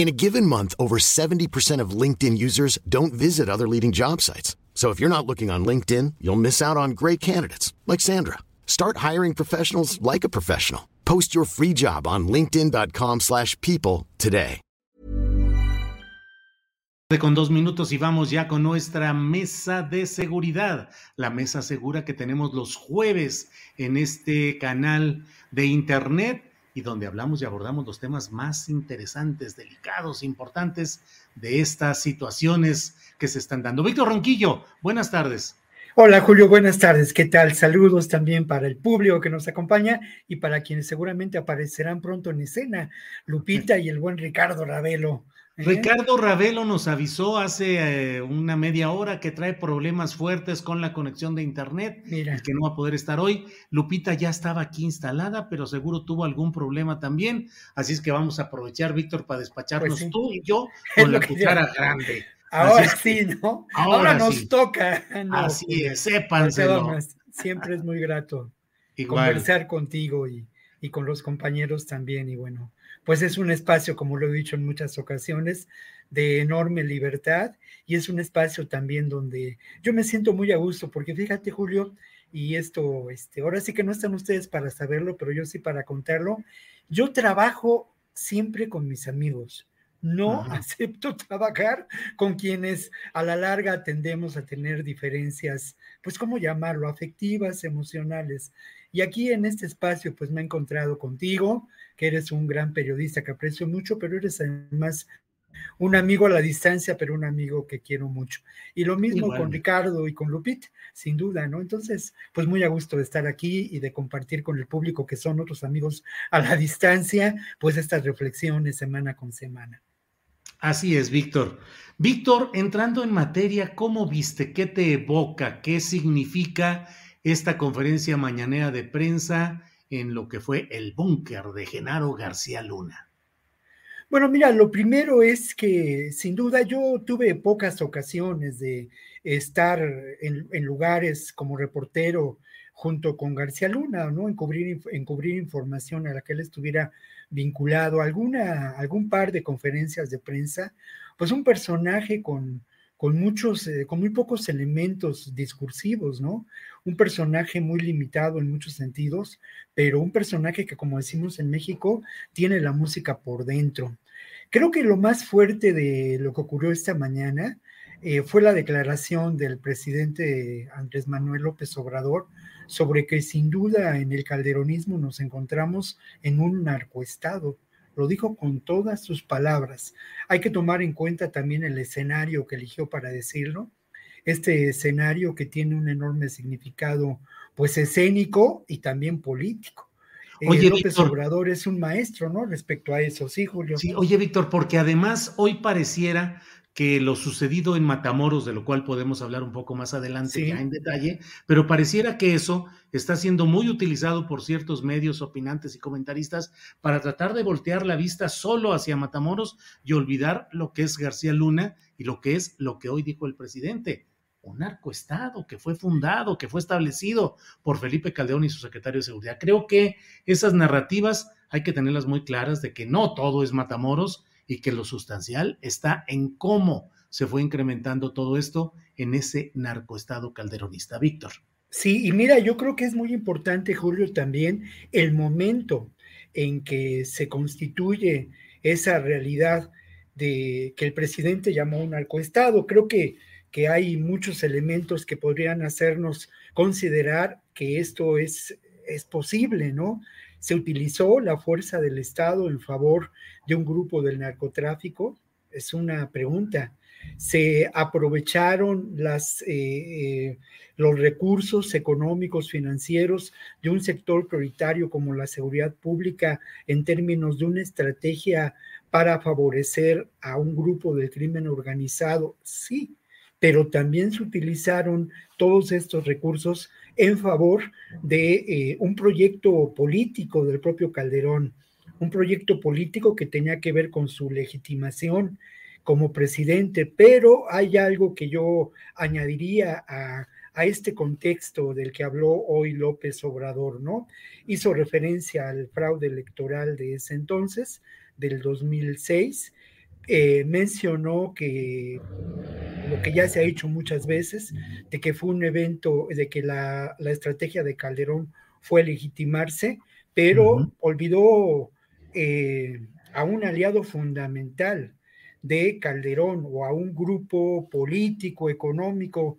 In a given month, over 70% of LinkedIn users don't visit other leading job sites. So if you're not looking on LinkedIn, you'll miss out on great candidates like Sandra. Start hiring professionals like a professional. Post your free job on linkedin.com/people today. Con dos minutos y vamos ya con nuestra mesa de seguridad, la mesa segura que tenemos los jueves en este canal de internet y donde hablamos y abordamos los temas más interesantes, delicados, importantes de estas situaciones que se están dando. Víctor Ronquillo, buenas tardes. Hola Julio, buenas tardes. ¿Qué tal? Saludos también para el público que nos acompaña y para quienes seguramente aparecerán pronto en escena, Lupita y el buen Ricardo Ravelo. Ricardo Ravelo nos avisó hace eh, una media hora que trae problemas fuertes con la conexión de internet Mira. y que no va a poder estar hoy. Lupita ya estaba aquí instalada, pero seguro tuvo algún problema también. Así es que vamos a aprovechar, Víctor, para despacharnos pues sí. tú y yo con la cuchara grande. Ahora sí, ¿no? Ahora, ahora nos sí. toca. No, Así es, sépanselo. Siempre es muy grato Igual. conversar contigo y, y con los compañeros también. Y bueno, pues es un espacio, como lo he dicho en muchas ocasiones, de enorme libertad y es un espacio también donde yo me siento muy a gusto, porque fíjate, Julio, y esto, este, ahora sí que no están ustedes para saberlo, pero yo sí para contarlo, yo trabajo siempre con mis amigos. No Ajá. acepto trabajar con quienes a la larga tendemos a tener diferencias, pues, ¿cómo llamarlo? Afectivas, emocionales. Y aquí en este espacio, pues me he encontrado contigo, que eres un gran periodista que aprecio mucho, pero eres además un amigo a la distancia, pero un amigo que quiero mucho. Y lo mismo Igual. con Ricardo y con Lupit, sin duda, ¿no? Entonces, pues muy a gusto de estar aquí y de compartir con el público, que son otros amigos a la distancia, pues estas reflexiones semana con semana. Así es, Víctor. Víctor, entrando en materia, ¿cómo viste? ¿Qué te evoca? ¿Qué significa esta conferencia mañanera de prensa en lo que fue el búnker de Genaro García Luna? Bueno, mira, lo primero es que sin duda yo tuve pocas ocasiones de estar en, lugares como reportero junto con García Luna, ¿no? En cubrir información a la que él estuviera vinculado, alguna, algún par de conferencias de prensa, pues un personaje con, con muchos, eh, con muy pocos elementos discursivos, ¿no? Un personaje muy limitado en muchos sentidos, pero un personaje que, como decimos en México, tiene la música por dentro. Creo que lo más fuerte de lo que ocurrió esta mañana eh, fue la declaración del presidente Andrés Manuel López Obrador sobre que sin duda en el calderonismo nos encontramos en un narcoestado. Lo dijo con todas sus palabras. Hay que tomar en cuenta también el escenario que eligió para decirlo. Este escenario que tiene un enorme significado, pues escénico y también político. Oye, eh, López Víctor, Obrador es un maestro, ¿no? Respecto a eso, sí, Julio. Sí, oye, Víctor, porque además hoy pareciera que lo sucedido en Matamoros, de lo cual podemos hablar un poco más adelante Sí. ya en detalle, pero pareciera que eso está siendo muy utilizado por ciertos medios opinantes y comentaristas para tratar de voltear la vista solo hacia Matamoros y olvidar lo que es García Luna y lo que es lo que hoy dijo el presidente. Un narcoestado que fue fundado, que fue establecido por Felipe Caldeón y su secretario de Seguridad. Creo que esas narrativas hay que tenerlas muy claras de que no todo es Matamoros y que lo sustancial está en cómo se fue incrementando todo esto en ese narcoestado calderonista. Víctor. Sí, y mira, yo creo que es muy importante, Julio, también el momento en que se constituye esa realidad de que el presidente llamó un narcoestado. Creo que, que hay muchos elementos que podrían hacernos considerar que esto es, es posible, ¿no? Se utilizó la fuerza del Estado en favor de un grupo del narcotráfico, es una pregunta. Se aprovecharon las, eh, eh, los recursos económicos, financieros de un sector prioritario como la seguridad pública en términos de una estrategia para favorecer a un grupo del crimen organizado, sí, pero también se utilizaron todos estos recursos en favor de eh, un proyecto político del propio Calderón, un proyecto político que tenía que ver con su legitimación como presidente, pero hay algo que yo añadiría a, a este contexto del que habló hoy López Obrador, ¿no? Hizo referencia al fraude electoral de ese entonces, del 2006, eh, mencionó que lo que ya se ha dicho muchas veces, de que fue un evento, de que la, estrategia de Calderón fue legitimarse, pero olvidó eh, a un aliado fundamental de Calderón o a un grupo político, económico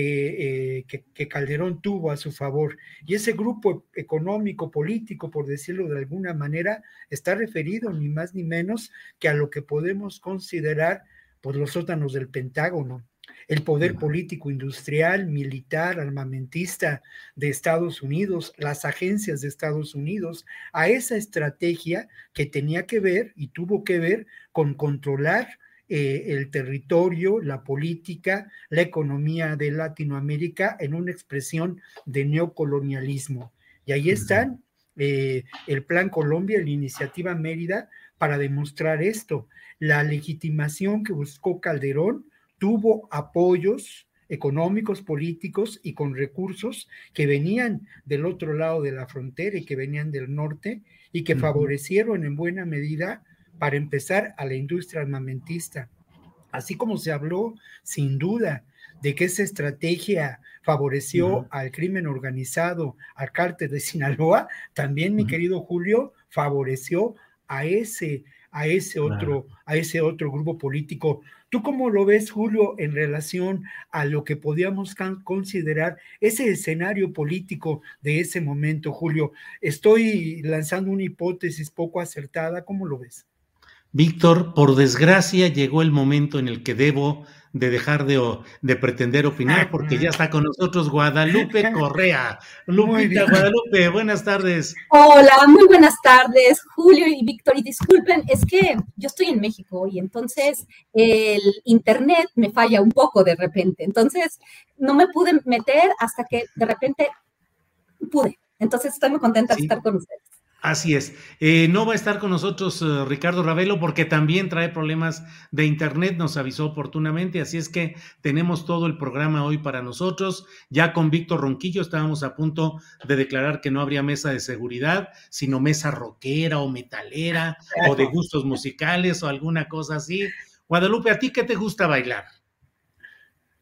eh, que, que, Calderón tuvo a su favor. Y ese grupo económico, político, por decirlo de alguna manera, está referido ni más ni menos que a lo que podemos considerar por pues, los sótanos del Pentágono, el poder político, industrial, militar, armamentista de Estados Unidos, las agencias de Estados Unidos, a esa estrategia que tenía que ver y tuvo que ver con controlar eh, el territorio, la política, la economía de Latinoamérica en una expresión de neocolonialismo. Y ahí están eh, el Plan Colombia, la iniciativa Mérida, para demostrar esto. La legitimación que buscó Calderón tuvo apoyos económicos, políticos y con recursos que venían del otro lado de la frontera y que venían del norte y que favorecieron en buena medida para empezar a la industria armamentista. Así como se habló, sin duda, de que esa estrategia favoreció al crimen organizado, al cártel de Sinaloa, también, mi querido Julio, favoreció a ese, a ese otro, a ese otro grupo político. ¿Tú cómo lo ves, Julio, en relación a lo que podíamos considerar ese escenario político de ese momento, Julio? Estoy lanzando una hipótesis poco acertada, ¿cómo lo ves? Víctor, por desgracia llegó el momento en el que debo de dejar de, de pretender opinar porque ya está con nosotros Guadalupe Correa. Lupita Guadalupe, buenas tardes. Hola, muy buenas tardes, Julio y Víctor. Y disculpen, es que yo estoy en México y entonces el internet me falla un poco de repente. Entonces no me pude meter hasta que de repente pude. Entonces estoy muy contenta de estar con ustedes. Así es. Eh, no va a estar con nosotros eh, Ricardo Ravelo porque también trae problemas de internet, nos avisó oportunamente, así es que tenemos todo el programa hoy para nosotros. Ya con Víctor Ronquillo estábamos a punto de declarar que no habría mesa de seguridad, sino mesa rockera o metalera o de gustos musicales o alguna cosa así. Guadalupe, ¿a ti qué te gusta bailar?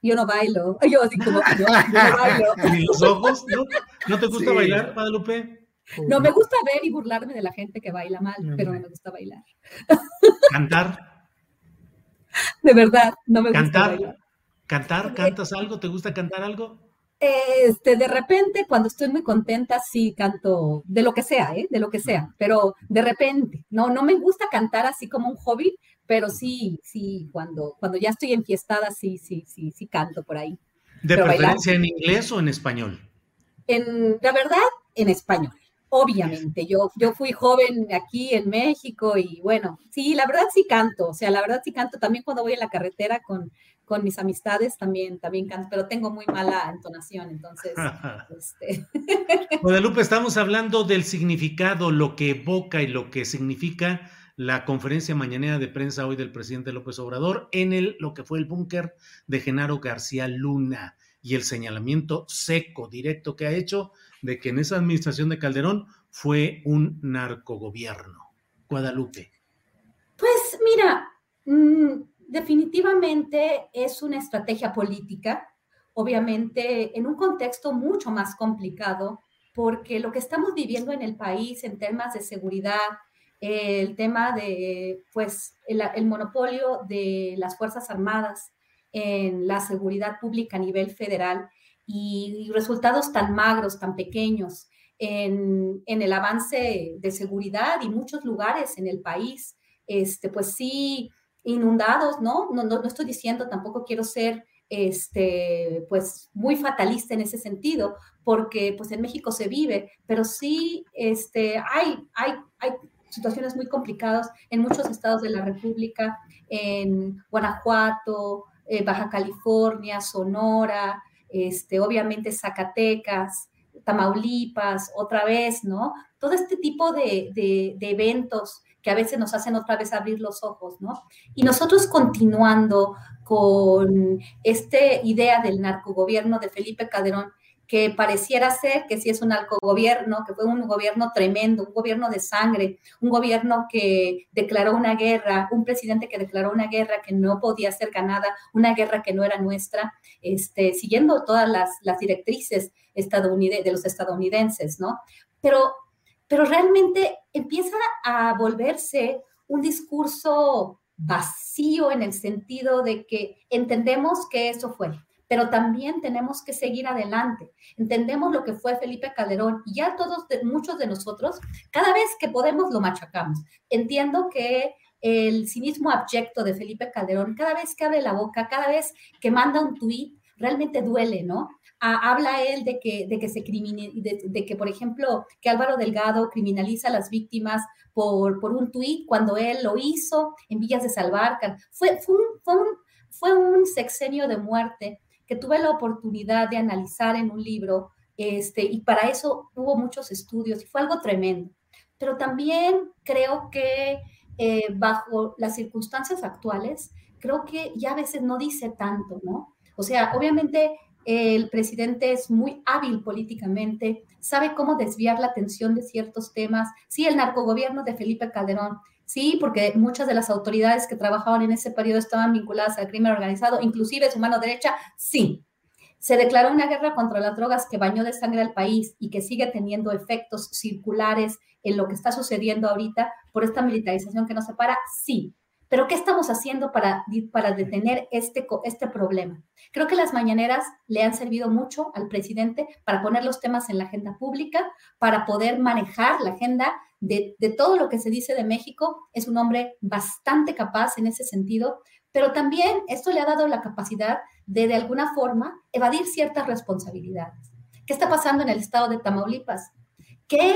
Yo no bailo. Yo así como, yo, no bailo. ¿Y los ojos? ¿No, te gusta bailar, Guadalupe? No me gusta ver y burlarme de la gente que baila mal, pero no me gusta bailar. ¿Cantar? De verdad, no me gusta bailar. ¿Cantar? ¿Cantas algo? ¿Te gusta cantar algo? Este, de repente, cuando estoy muy contenta, sí canto de lo que sea, ¿eh? De lo que sea, pero de repente, no, no me gusta cantar así como un hobby, pero sí, sí, cuando, cuando ya estoy enfiestada, sí, sí, sí, sí canto por ahí. ¿De preferencia en inglés o en español? En, la verdad, en español. Obviamente, yo, yo fui joven aquí en México y bueno, sí, la verdad sí canto, o sea, la verdad sí canto. También cuando voy en la carretera con, con mis amistades también, también canto, pero tengo muy mala entonación, entonces. este... Guadalupe, estamos hablando del significado, lo que evoca y lo que significa la conferencia mañanera de prensa hoy del presidente López Obrador en el, lo que fue el búnker de Genaro García Luna y el señalamiento seco, directo que ha hecho de que en esa administración de Calderón fue un narcogobierno. Guadalupe. Pues mira, mm, definitivamente es una estrategia política, obviamente en un contexto mucho más complicado, porque lo que estamos viviendo en el país en temas de seguridad, el tema de, pues, el, monopolio de las Fuerzas Armadas, en la seguridad pública a nivel federal y resultados tan magros, tan pequeños en, el avance de seguridad y muchos lugares en el país, este, pues sí, inundados, ¿no? No, no, no estoy diciendo, tampoco quiero ser este, pues muy fatalista en ese sentido, porque pues en México se vive, pero sí este, hay, hay, hay situaciones muy complicadas en muchos estados de la República, en Guanajuato, eh, Baja California, Sonora, este, obviamente Zacatecas, Tamaulipas, otra vez, ¿no? Todo este tipo de, de, eventos que a veces nos hacen otra vez abrir los ojos, ¿no? Y nosotros continuando con esta idea del narcogobierno de Felipe Calderón, que pareciera ser que sí es un narcogobierno, que fue un gobierno tremendo, un gobierno de sangre, un gobierno que declaró una guerra, un presidente que declaró una guerra que no podía ser ganada, una guerra que no era nuestra, este, siguiendo todas las, las directrices de los estadounidenses, ¿no? Pero, pero realmente empieza a volverse un discurso vacío en el sentido de que entendemos que eso fue, pero también tenemos que seguir adelante. Entendemos lo que fue Felipe Calderón y ya todos, muchos de nosotros, cada vez que podemos lo machacamos. Entiendo que el cinismo abyecto de Felipe Calderón, cada vez que abre la boca, cada vez que manda un tuit, realmente duele, ¿no? habla él de que, de que se de, de, que, por ejemplo, que Álvaro Delgado criminaliza a las víctimas por, por un tuit cuando él lo hizo en Villas de Salvarcan. Fue, fue, un, fue un sexenio de muerte que tuve la oportunidad de analizar en un libro, este, y para eso hubo muchos estudios y fue algo tremendo. Pero también creo que eh, bajo las circunstancias actuales, creo que ya a veces no dice tanto, ¿no? O sea, obviamente el presidente es muy hábil políticamente, sabe cómo desviar la atención de ciertos temas. Sí, el narcogobierno de Felipe Calderón Sí, porque muchas de las autoridades que trabajaban en ese periodo estaban vinculadas al crimen organizado, inclusive su mano derecha, sí. Se declaró una guerra contra las drogas que bañó de sangre al país y que sigue teniendo efectos circulares en lo que está sucediendo ahorita por esta militarización que nos separa, sí. Pero ¿qué estamos haciendo para, para detener este, este problema? Creo que las mañaneras le han servido mucho al presidente para poner los temas en la agenda pública, para poder manejar la agenda de, de todo lo que se dice de México. Es un hombre bastante capaz en ese sentido, pero también esto le ha dado la capacidad de, de alguna forma, evadir ciertas responsabilidades. ¿Qué está pasando en el estado de Tamaulipas? Que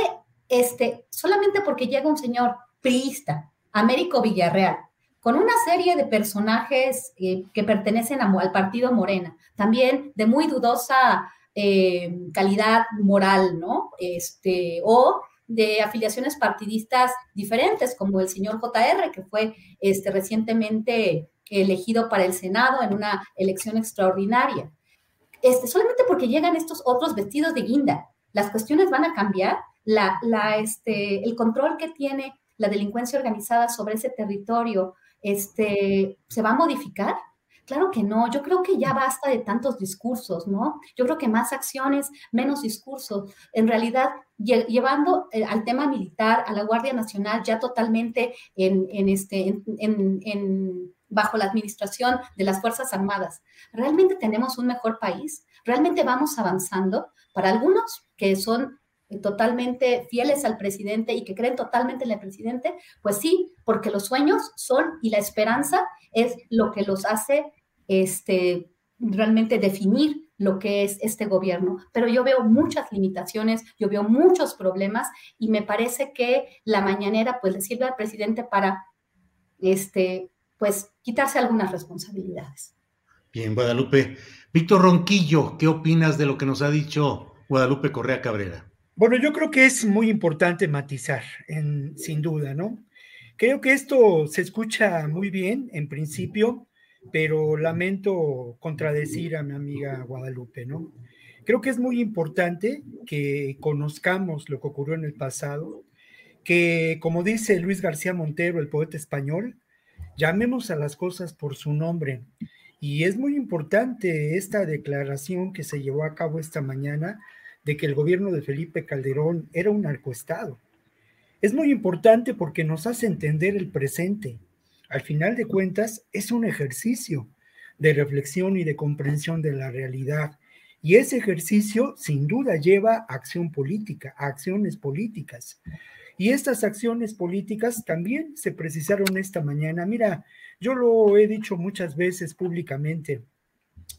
este, solamente porque llega un señor priista, Américo Villarreal, con una serie de personajes eh, que pertenecen al partido Morena, también de muy dudosa eh, calidad moral, ¿no? Este, o de afiliaciones partidistas diferentes, como el señor JR, que fue este, recientemente elegido para el Senado en una elección extraordinaria. Este, solamente porque llegan estos otros vestidos de guinda, las cuestiones van a cambiar, la, la, este, el control que tiene la delincuencia organizada sobre ese territorio este, ¿se va a modificar? Claro que no, yo creo que ya basta de tantos discursos, ¿no? Yo creo que más acciones, menos discursos. En realidad, llevando eh, al tema militar, a la Guardia Nacional ya totalmente en, este, bajo la administración de las Fuerzas Armadas. ¿Realmente tenemos un mejor país? ¿Realmente vamos avanzando? Para algunos que son totalmente fieles al presidente y que creen totalmente en el presidente, pues sí, porque los sueños son y la esperanza es lo que los hace este, realmente definir lo que es este gobierno. Pero yo veo muchas limitaciones, yo veo muchos problemas y me parece que la mañanera pues le sirve al presidente para este, pues quitarse algunas responsabilidades. Bien, Guadalupe. Víctor Ronquillo, ¿qué opinas de lo que nos ha dicho Guadalupe Correa Cabrera? Bueno, yo creo que es muy importante matizar, en, sin duda, ¿no? Creo que esto se escucha muy bien en principio, pero lamento contradecir a mi amiga Guadalupe, ¿no? Creo que es muy importante que conozcamos lo que ocurrió en el pasado, que como dice Luis García Montero, el poeta español, llamemos a las cosas por su nombre. Y es muy importante esta declaración que se llevó a cabo esta mañana de que el gobierno de Felipe Calderón era un narcoestado. Es muy importante porque nos hace entender el presente. Al final de cuentas, es un ejercicio. de reflexión y de comprensión de la realidad. Y ese ejercicio sin duda lleva a acción política, a acciones políticas. Y estas acciones políticas también se precisaron esta mañana. Mira, yo lo he dicho muchas veces públicamente.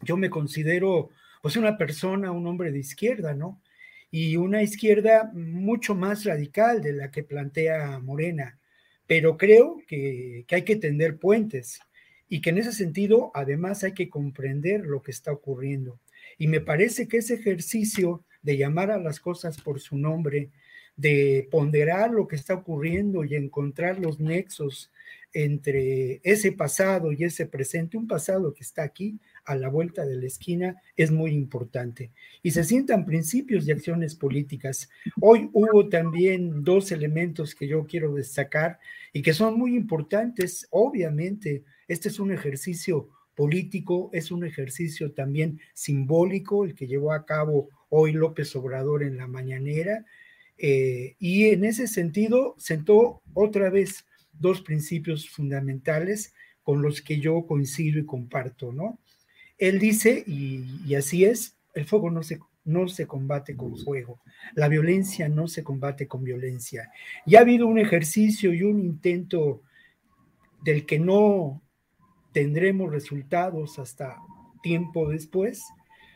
Yo me considero pues una persona, un hombre de izquierda, ¿no? Y una izquierda mucho más radical de la que plantea Morena. Pero creo que, que hay que tender puentes y que en ese sentido además hay que comprender lo que está ocurriendo. Y me parece que ese ejercicio de llamar a las cosas por su nombre, de ponderar lo que está ocurriendo y encontrar los nexos entre ese pasado y ese presente, un pasado que está aquí a la vuelta de la esquina, es muy importante. Y se sientan principios y acciones políticas. Hoy hubo también dos elementos que yo quiero destacar y que son muy importantes. Obviamente, este es un ejercicio político, es un ejercicio también simbólico, el que llevó a cabo hoy López Obrador en la mañanera, eh, y en ese sentido sentó otra vez dos principios fundamentales con los que yo coincido y comparto, ¿no? Él dice, y, así es, el fuego no se, no se combate con fuego, la violencia no se combate con violencia. Y ha habido un ejercicio y un intento del que no tendremos resultados hasta tiempo después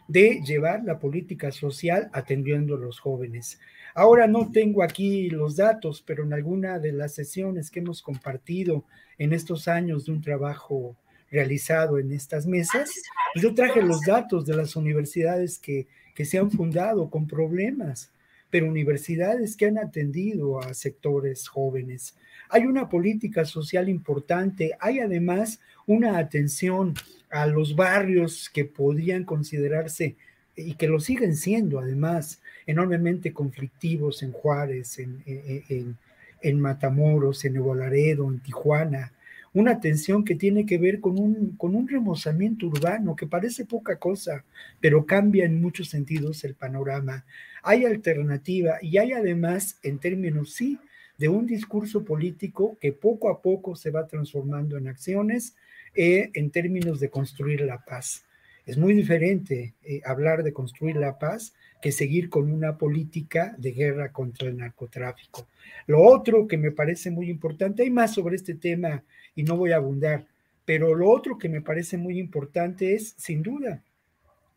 de llevar la política social atendiendo a los jóvenes. Ahora no tengo aquí los datos, pero en alguna de las sesiones que hemos compartido en estos años de un trabajo realizado en estas mesas, pues yo traje los datos de las universidades que, que se han fundado con problemas, pero universidades que han atendido a sectores jóvenes. Hay una política social importante, hay además una atención a los barrios que podrían considerarse y que lo siguen siendo además enormemente conflictivos en Juárez, en, en, en Matamoros, en Nuevo Laredo, en Tijuana, una tensión que tiene que ver con un, con un remozamiento urbano que parece poca cosa, pero cambia en muchos sentidos el panorama. Hay alternativa y hay además, en términos, sí, de un discurso político que poco a poco se va transformando en acciones eh, en términos de construir la paz. Es muy diferente eh, hablar de construir la paz que seguir con una política de guerra contra el narcotráfico. Lo otro que me parece muy importante, hay más sobre este tema y no voy a abundar, pero lo otro que me parece muy importante es, sin duda,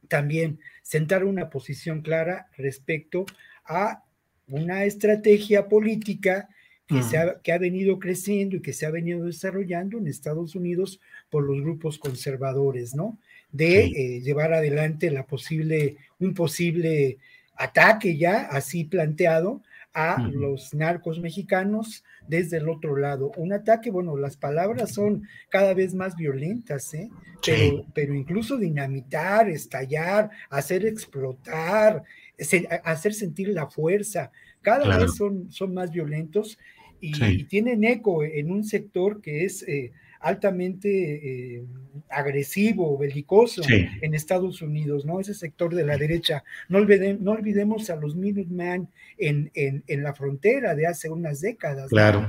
también sentar una posición clara respecto a una estrategia política que, se ha, que, ha, venido creciendo y que se ha venido desarrollando en Estados Unidos por los grupos conservadores, ¿no? De eh, llevar adelante la posible, un posible ataque ya así planteado a los narcos mexicanos desde el otro lado. Un ataque, bueno, las palabras son cada vez más violentas, ¿eh? pero, pero incluso dinamitar, estallar, hacer explotar, hacer sentir la fuerza, cada vez son, son más violentos y, tienen eco en un sector que es eh, altamente eh, agresivo, belicoso en Estados Unidos, ¿no? Ese sector de la derecha. No, no olvidemos a los Minutemen en, en, en, la frontera de hace unas décadas. Claro,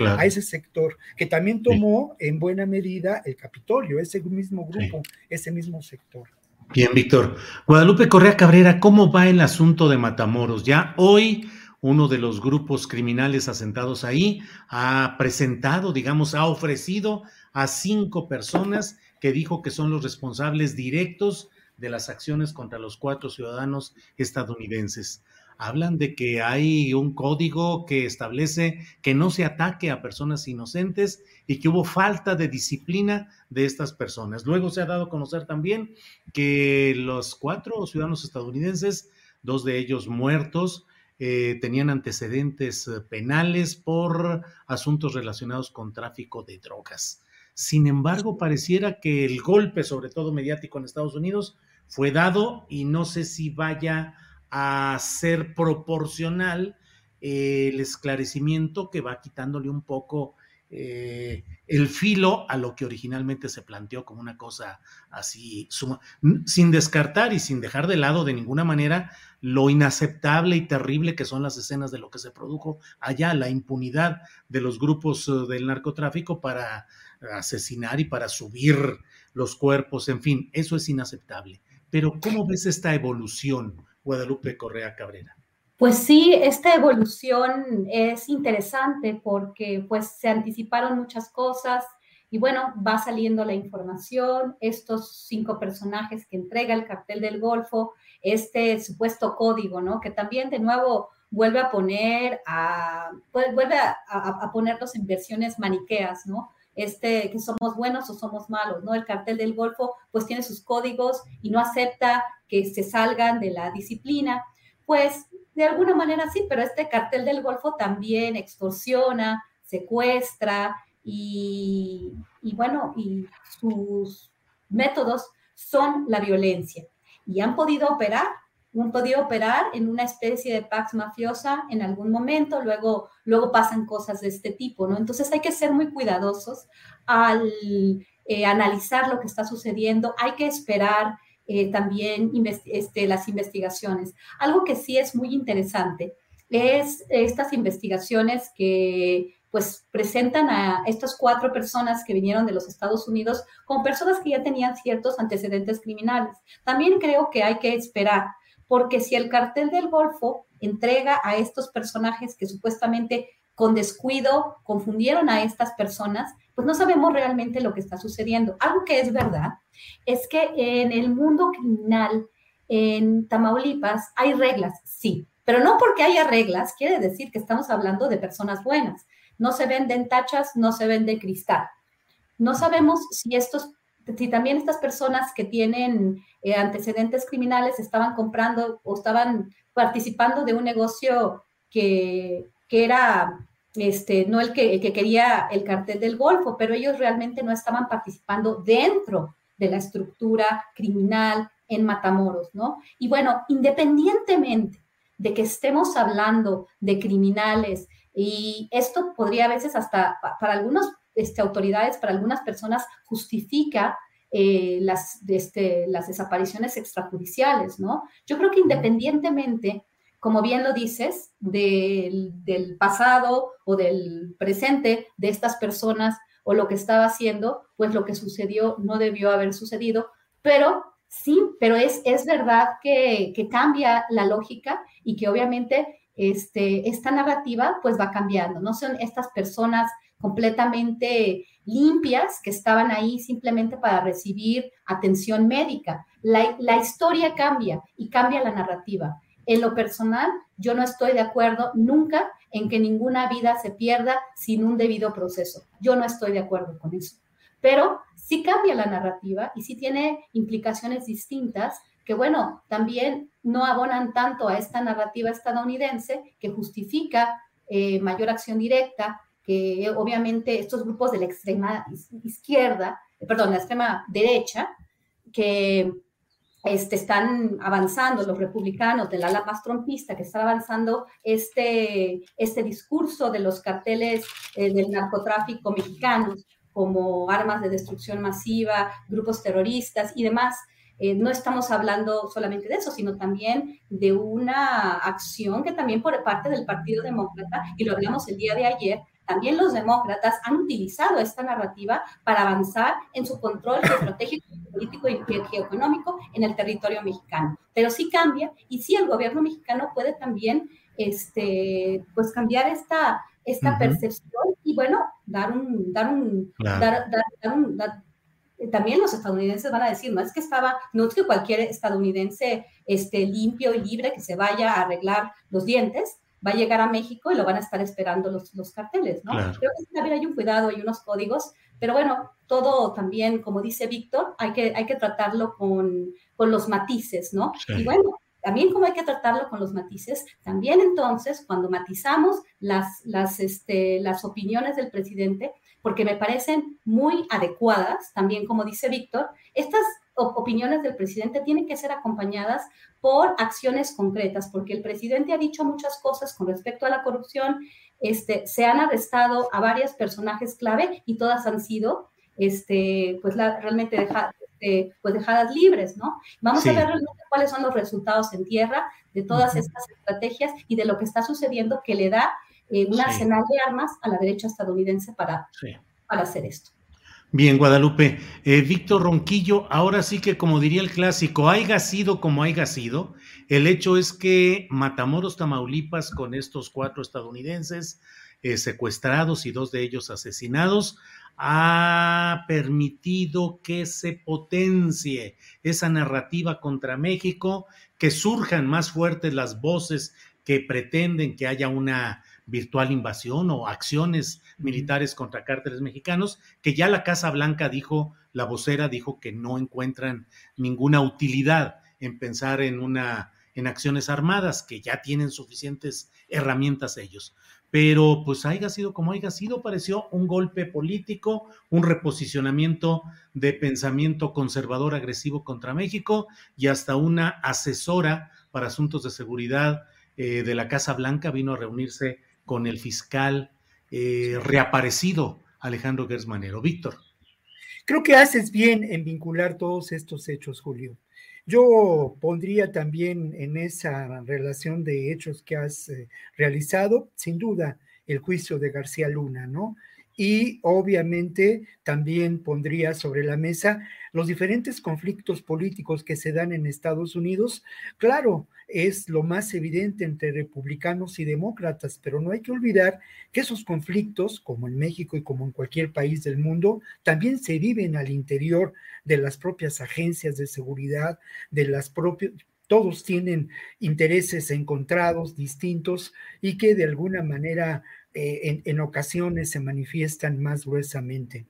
A ese sector, que también tomó en buena medida el Capitolio, ese mismo grupo, ese mismo sector. Bien, Víctor. Guadalupe Correa Cabrera, ¿cómo va el asunto de Matamoros? Ya hoy uno de los grupos criminales asentados ahí, ha presentado, digamos, ha ofrecido a cinco personas que dijo que son los responsables directos de las acciones contra los cuatro ciudadanos estadounidenses. Hablan de que hay un código que establece que no se ataque a personas inocentes y que hubo falta de disciplina de estas personas. Luego se ha dado a conocer también que los cuatro ciudadanos estadounidenses, dos de ellos muertos, eh, tenían antecedentes eh, penales por asuntos relacionados con tráfico de drogas. Sin embargo, pareciera que el golpe, sobre todo mediático en Estados Unidos, fue dado y no sé si vaya a ser proporcional eh, el esclarecimiento que va quitándole un poco eh, el filo a lo que originalmente se planteó como una cosa así, sin descartar y sin dejar de lado de ninguna manera lo inaceptable y terrible que son las escenas de lo que se produjo allá, la impunidad de los grupos eh, del narcotráfico para asesinar y para subir los cuerpos, en fin, eso es inaceptable. Pero ¿cómo ves esta evolución, Guadalupe Correa Cabrera? Pues sí, esta evolución es interesante porque pues se anticiparon muchas cosas y bueno, va saliendo la información, estos cinco personajes que entrega el cartel del Golfo, este supuesto código, ¿no? Que también de nuevo vuelve a poner a, pues, vuelve a, a, ponerlos en versiones maniqueas, ¿no? Este, que somos buenos o somos malos, ¿no? El cartel del Golfo pues tiene sus códigos y no acepta que se salgan de la disciplina. Pues de alguna manera sí, pero este cartel del Golfo también extorsiona, secuestra y, y bueno, y sus métodos son la violencia. Y han podido operar han podido operar en una especie de pax mafiosa en algún momento, luego, luego pasan cosas de este tipo, ¿no? Entonces hay que ser muy cuidadosos al eh, analizar lo que está sucediendo, hay que esperar eh, también este, las investigaciones. Algo que sí es muy interesante es estas investigaciones que pues presentan a estas cuatro personas que vinieron de los Estados Unidos como personas que ya tenían ciertos antecedentes criminales. También creo que hay que esperar porque si el cartel del Golfo entrega a estos personajes que supuestamente con descuido confundieron a estas personas, pues no sabemos realmente lo que está sucediendo. Algo que es verdad es que en el mundo criminal en Tamaulipas hay reglas, sí, pero no porque haya reglas quiere decir que estamos hablando de personas buenas. No se venden tachas, no se vende cristal. No sabemos si estos si también estas personas que tienen eh, antecedentes criminales estaban comprando o estaban participando de un negocio que, que era este, no el que, que, quería el cartel del Golfo, pero ellos realmente no estaban participando dentro de la estructura criminal en Matamoros, ¿no? Y bueno, independientemente de que estemos hablando de criminales, y esto podría a veces hasta para algunos este, autoridades, para algunas personas, justifica eh, las, este, las desapariciones extrajudiciales, ¿no? Yo creo que independientemente, como bien lo dices, del, pasado o del presente de estas personas o lo que estaba haciendo, pues lo que sucedió no debió haber sucedido, pero sí, pero es, es verdad que, que cambia la lógica y que obviamente este, esta narrativa pues va cambiando, no son estas personas completamente limpias que estaban ahí simplemente para recibir atención médica. La, historia cambia y cambia la narrativa. En lo personal, yo no estoy de acuerdo nunca en que ninguna vida se pierda sin un debido proceso. Yo no estoy de acuerdo con eso. Pero sí cambia la narrativa y sí tiene implicaciones distintas que, bueno, también no abonan tanto a esta narrativa estadounidense que justifica eh, mayor acción directa, que obviamente estos grupos de la extrema izquierda, perdón, la extrema derecha, que este, están avanzando, los republicanos del ala más trompista, que están avanzando este, este discurso de los carteles eh, del narcotráfico mexicanos como armas de destrucción masiva, grupos terroristas y demás, eh, no estamos hablando solamente de eso, sino también de una acción que también por parte del Partido Demócrata, y lo hablamos el día de ayer, también los demócratas han utilizado esta narrativa para avanzar en su control estratégico, político y geoeconómico en el territorio mexicano. Pero sí cambia y sí el gobierno mexicano puede también este, pues cambiar esta, esta percepción y bueno, dar un, dar un, dar, un también los estadounidenses van a decir, no es que estaba, no es que cualquier estadounidense esté limpio y libre que se vaya a arreglar los dientes, va a llegar a México y lo van a estar esperando los, los carteles, ¿no? Creo que también hay un cuidado, hay unos códigos, pero bueno, todo también, como dice Víctor, hay que, hay que tratarlo con, con los matices, ¿no? Y bueno, también como hay que tratarlo con los matices, también entonces cuando matizamos las, las, este, las opiniones del presidente, porque me parecen muy adecuadas, también como dice Víctor, estas opiniones del presidente tienen que ser acompañadas por acciones concretas, porque el presidente ha dicho muchas cosas con respecto a la corrupción. Este, se han arrestado a varios personajes clave y todas han sido este, pues realmente este, pues dejadas libres, ¿no? Vamos a ver realmente cuáles son los resultados en tierra de todas estas estrategias y de lo que está sucediendo que le da eh, un arsenal de armas a la derecha estadounidense para, para hacer esto. Bien, Guadalupe. Eh, Víctor Ronquillo, ahora sí que como diría el clásico, haya sido como haya sido, el hecho es que Matamoros, Tamaulipas, con estos cuatro estadounidenses eh, secuestrados y dos de ellos asesinados, ha permitido que se potencie esa narrativa contra México, que surjan más fuertes las voces que pretenden que haya una virtual invasión o acciones militares contra cárteles mexicanos, que ya la Casa Blanca dijo, la vocera dijo que no encuentran ninguna utilidad en pensar en una en acciones armadas, que ya tienen suficientes herramientas ellos. Pero pues haya sido como haya sido, pareció un golpe político, un reposicionamiento de pensamiento conservador agresivo contra México y hasta una asesora para asuntos de seguridad eh, de la Casa Blanca vino a reunirse con el fiscal eh, reaparecido Alejandro Gersmanero. Víctor. Creo que haces bien en vincular todos estos hechos, Julio. Yo pondría también en esa relación de hechos que has eh, realizado, sin duda, el juicio de García Luna, ¿no? Y obviamente también pondría sobre la mesa los diferentes conflictos políticos que se dan en Estados Unidos. Claro, es lo más evidente entre republicanos y demócratas, pero no hay que olvidar que esos conflictos, como en México y como en cualquier país del mundo, también se viven al interior de las propias agencias de seguridad, de las propias, todos tienen intereses encontrados, distintos, y que de alguna manera eh, en, ocasiones se manifiestan más gruesamente.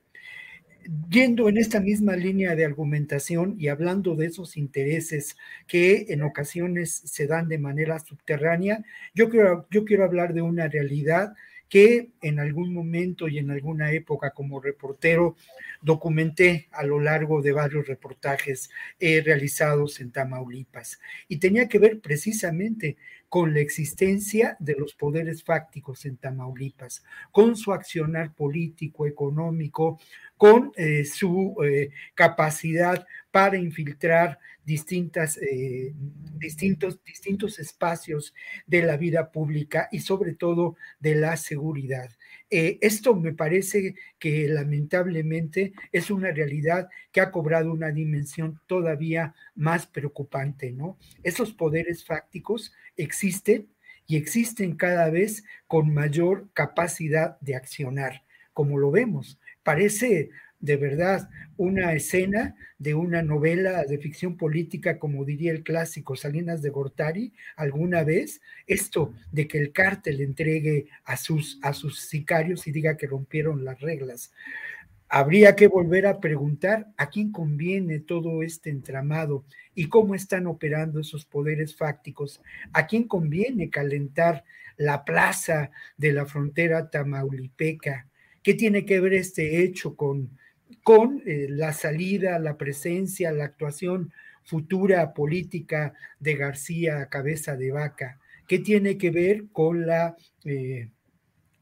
Yendo en esta misma línea de argumentación y hablando de esos intereses que en ocasiones se dan de manera subterránea, yo quiero, yo quiero hablar de una realidad que en algún momento y en alguna época como reportero documenté a lo largo de varios reportajes eh, realizados en Tamaulipas. Y tenía que ver precisamente con la existencia de los poderes fácticos en Tamaulipas, con su accionar político, económico, con eh, su eh, capacidad para infiltrar distintas, eh, distintos, distintos espacios de la vida pública y sobre todo de la seguridad. esto me parece que lamentablemente es una realidad que ha cobrado una dimensión todavía más preocupante, ¿no? Esos poderes fácticos existen y existen cada vez con mayor capacidad de accionar, como lo vemos parece de verdad una escena de una novela de ficción política, como diría el clásico Salinas de Gortari, alguna vez, esto de que el cártel entregue a sus, a sus sicarios y diga que rompieron las reglas. Habría que volver a preguntar a quién conviene todo este entramado y cómo están operando esos poderes fácticos, a quién conviene calentar la plaza de la frontera tamaulipeca, ¿Qué tiene que ver este hecho con, con eh, la salida, la presencia, la actuación futura política de García Cabeza de Vaca? ¿Qué tiene que ver con la, eh,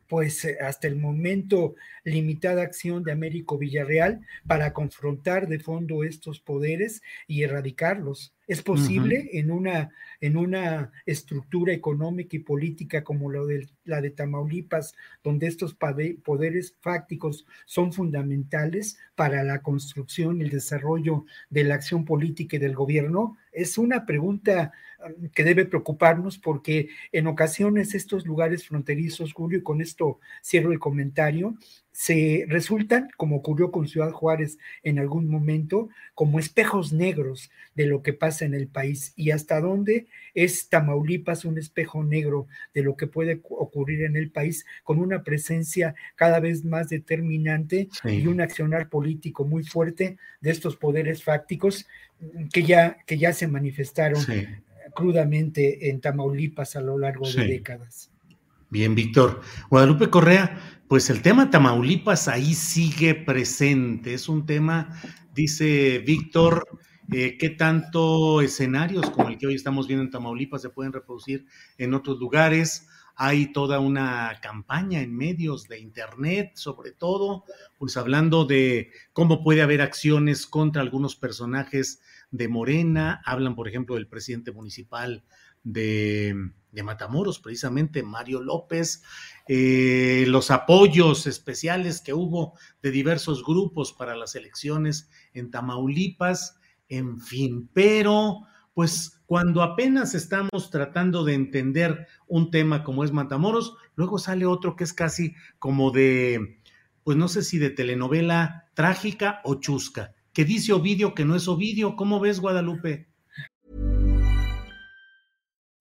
pues hasta el momento, limitada acción de Américo Villarreal para confrontar de fondo estos poderes y erradicarlos? ¿Es posible en, una, en una estructura económica y política como la de, la de Tamaulipas, donde estos poderes fácticos son fundamentales para la construcción y el desarrollo de la acción política y del gobierno? Es una pregunta um, que debe preocuparnos porque en ocasiones estos lugares fronterizos, Julio, y con esto cierro el comentario, se resultan, como ocurrió con Ciudad Juárez en algún momento, como espejos negros de lo que pasa en el país y hasta dónde es Tamaulipas un espejo negro de lo que puede ocurrir en el país con una presencia cada vez más determinante y un accionar político muy fuerte de estos poderes fácticos que ya, que ya se manifestaron crudamente en Tamaulipas a lo largo de décadas. Bien, Víctor. Guadalupe Correa, pues el tema Tamaulipas ahí sigue presente. Es un tema, dice Víctor, eh, qué tanto escenarios como el que hoy estamos viendo en Tamaulipas se pueden reproducir en otros lugares. Hay toda una campaña en medios de Internet, sobre todo, pues hablando de cómo puede haber acciones contra algunos personajes de Morena. Hablan, por ejemplo, del presidente municipal de de Matamoros, precisamente Mario López, eh, los apoyos especiales que hubo de diversos grupos para las elecciones en Tamaulipas, en fin, pero pues cuando apenas estamos tratando de entender un tema como es Matamoros, luego sale otro que es casi como de, pues no sé si de telenovela trágica o chusca, que dice Ovidio que no es Ovidio. ¿Cómo ves, Guadalupe?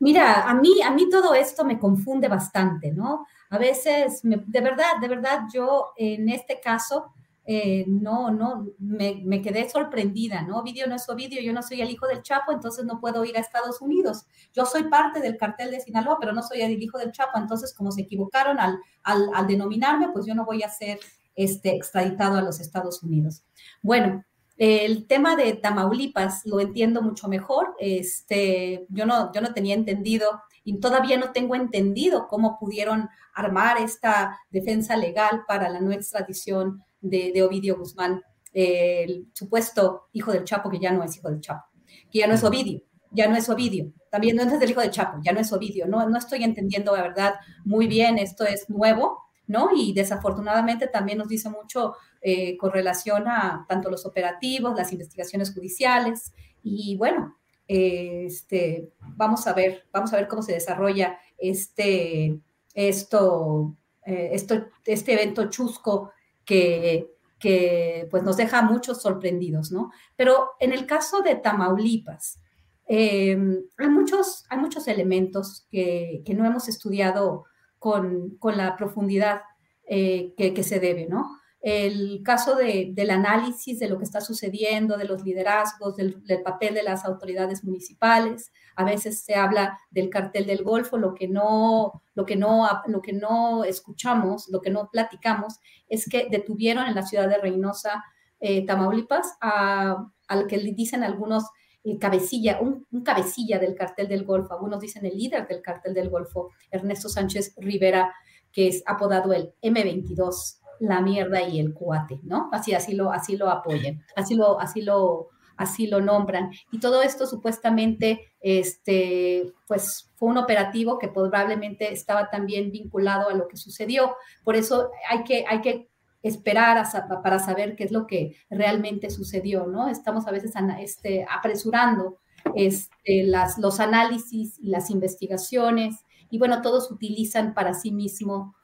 Mira, a mí, a mí todo esto me confunde bastante, ¿no? A veces, me, de verdad, de verdad, yo en este caso eh, no, no, me, quedé sorprendida, ¿no? Ovidio no es Ovidio, yo no soy el hijo del Chapo, entonces no puedo ir a Estados Unidos. Yo soy parte del cartel de Sinaloa, pero no soy el hijo del Chapo, entonces como se equivocaron al, al, al denominarme, pues yo no voy a ser este, extraditado a los Estados Unidos. Bueno, el tema de Tamaulipas lo entiendo mucho mejor. Este, yo, no, yo no tenía entendido y todavía no tengo entendido cómo pudieron armar esta defensa legal para la no extradición de, de Ovidio Guzmán, el supuesto hijo del Chapo, que ya no es hijo del Chapo, que ya no es Ovidio, ya no es Ovidio, también no es del hijo del Chapo, ya no es Ovidio, no, no estoy entendiendo la verdad muy bien, esto es nuevo, ¿no? Y desafortunadamente también nos dice mucho eh, con relación a tanto los operativos, las investigaciones judiciales, y bueno, eh, este, vamos a ver, vamos a ver cómo se desarrolla este, esto, eh, esto, este evento chusco que, que pues nos deja muchos sorprendidos, ¿no? Pero en el caso de Tamaulipas, eh, hay, muchos, hay muchos elementos que, no hemos estudiado con, con la profundidad que, se debe, ¿no? El caso de, del análisis de lo que está sucediendo, de los liderazgos, del, papel de las autoridades municipales. A veces se habla del cartel del Golfo, lo que no, lo que no, lo que no escuchamos, lo que no platicamos, es que detuvieron en la ciudad de Reynosa, eh, Tamaulipas, a, al que dicen algunos el cabecilla, un, cabecilla del cartel del Golfo, algunos dicen el líder del cartel del Golfo, Ernesto Sánchez Rivera, que es apodado el M22, la mierda y el cuate, ¿no? Así, así lo, así lo apoyan, así lo, así lo, así lo nombran. Y todo esto supuestamente, este, pues fue un operativo que probablemente estaba también vinculado a lo que sucedió. Por eso hay que, hay que esperar a, para saber qué es lo que realmente sucedió, ¿no? Estamos a veces este, apresurando este, las, los análisis y las investigaciones y bueno, todos utilizan para sí mismo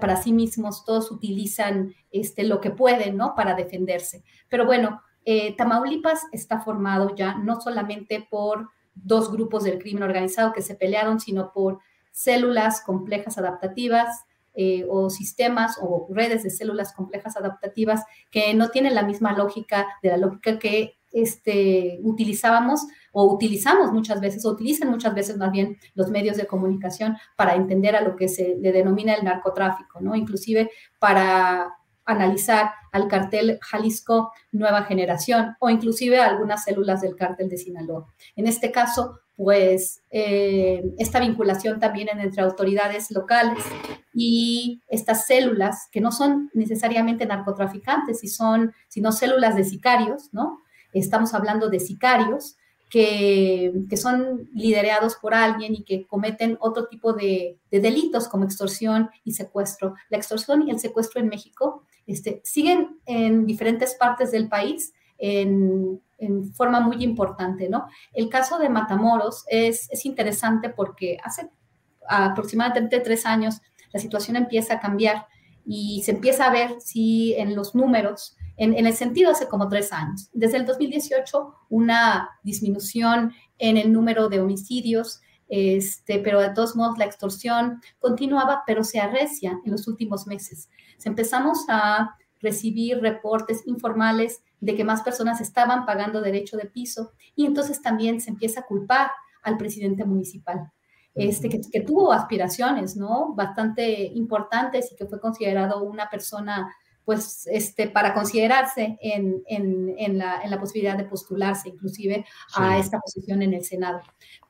para sí mismos, todos utilizan este, lo que pueden, ¿no? Para defenderse. Pero bueno, eh, Tamaulipas está formado ya no solamente por dos grupos del crimen organizado que se pelearon, sino por células complejas adaptativas eh, o sistemas o redes de células complejas adaptativas que no tienen la misma lógica de la lógica que este, utilizábamos o utilizamos muchas veces, o utilizan muchas veces más bien los medios de comunicación para entender a lo que se le denomina el narcotráfico, ¿no? Inclusive para analizar al cartel Jalisco Nueva Generación o inclusive algunas células del cartel de Sinaloa. En este caso, pues eh, esta vinculación también entre autoridades locales y estas células que no son necesariamente narcotraficantes, son, sino células de sicarios, ¿no? Estamos hablando de sicarios que, que, son liderados por alguien y que cometen otro tipo de, de, delitos como extorsión y secuestro. La extorsión y el secuestro en México este, siguen en diferentes partes del país en, forma muy importante, ¿no? El caso de Matamoros es, es interesante porque hace aproximadamente tres años la situación empieza a cambiar y se empieza a ver si en los números, en, el sentido hace como tres años, desde el 2018 una disminución en el número de homicidios, este, pero de todos modos la extorsión continuaba, pero se arrecia en los últimos meses. Se empezamos a recibir reportes informales de que más personas estaban pagando derecho de piso y entonces también se empieza a culpar al presidente municipal este, que, tuvo aspiraciones, ¿no? Bastante importantes y que fue considerado una persona, pues, este, para considerarse en, en, en, la, en la, posibilidad de postularse inclusive a esta posición en el Senado.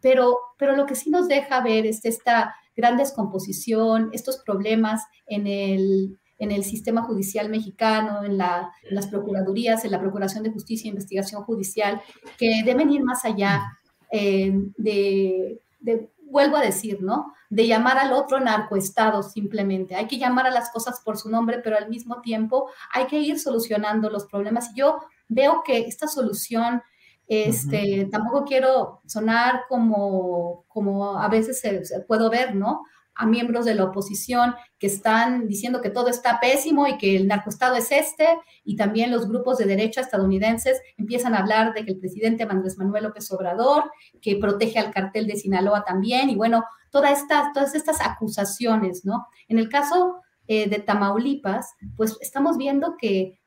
Pero, pero lo que sí nos deja ver es esta gran descomposición, estos problemas en el, en el sistema judicial mexicano, en, la, en, las procuradurías, en la Procuración de Justicia e Investigación Judicial, que deben ir más allá eh, de, de, vuelvo a decir, ¿no? De llamar al otro narcoestado simplemente. Hay que llamar a las cosas por su nombre, pero al mismo tiempo hay que ir solucionando los problemas. Y yo veo que esta solución, este, tampoco quiero sonar como, como a veces puedo ver, ¿no? a miembros de la oposición que están diciendo que todo está pésimo y que el narcoestado es este, y también los grupos de derecha estadounidenses empiezan a hablar de que el presidente Andrés Manuel López Obrador, que protege al cartel de Sinaloa también, y bueno, todas estas, todas estas acusaciones, ¿no? En el caso eh, de Tamaulipas, pues estamos viendo que,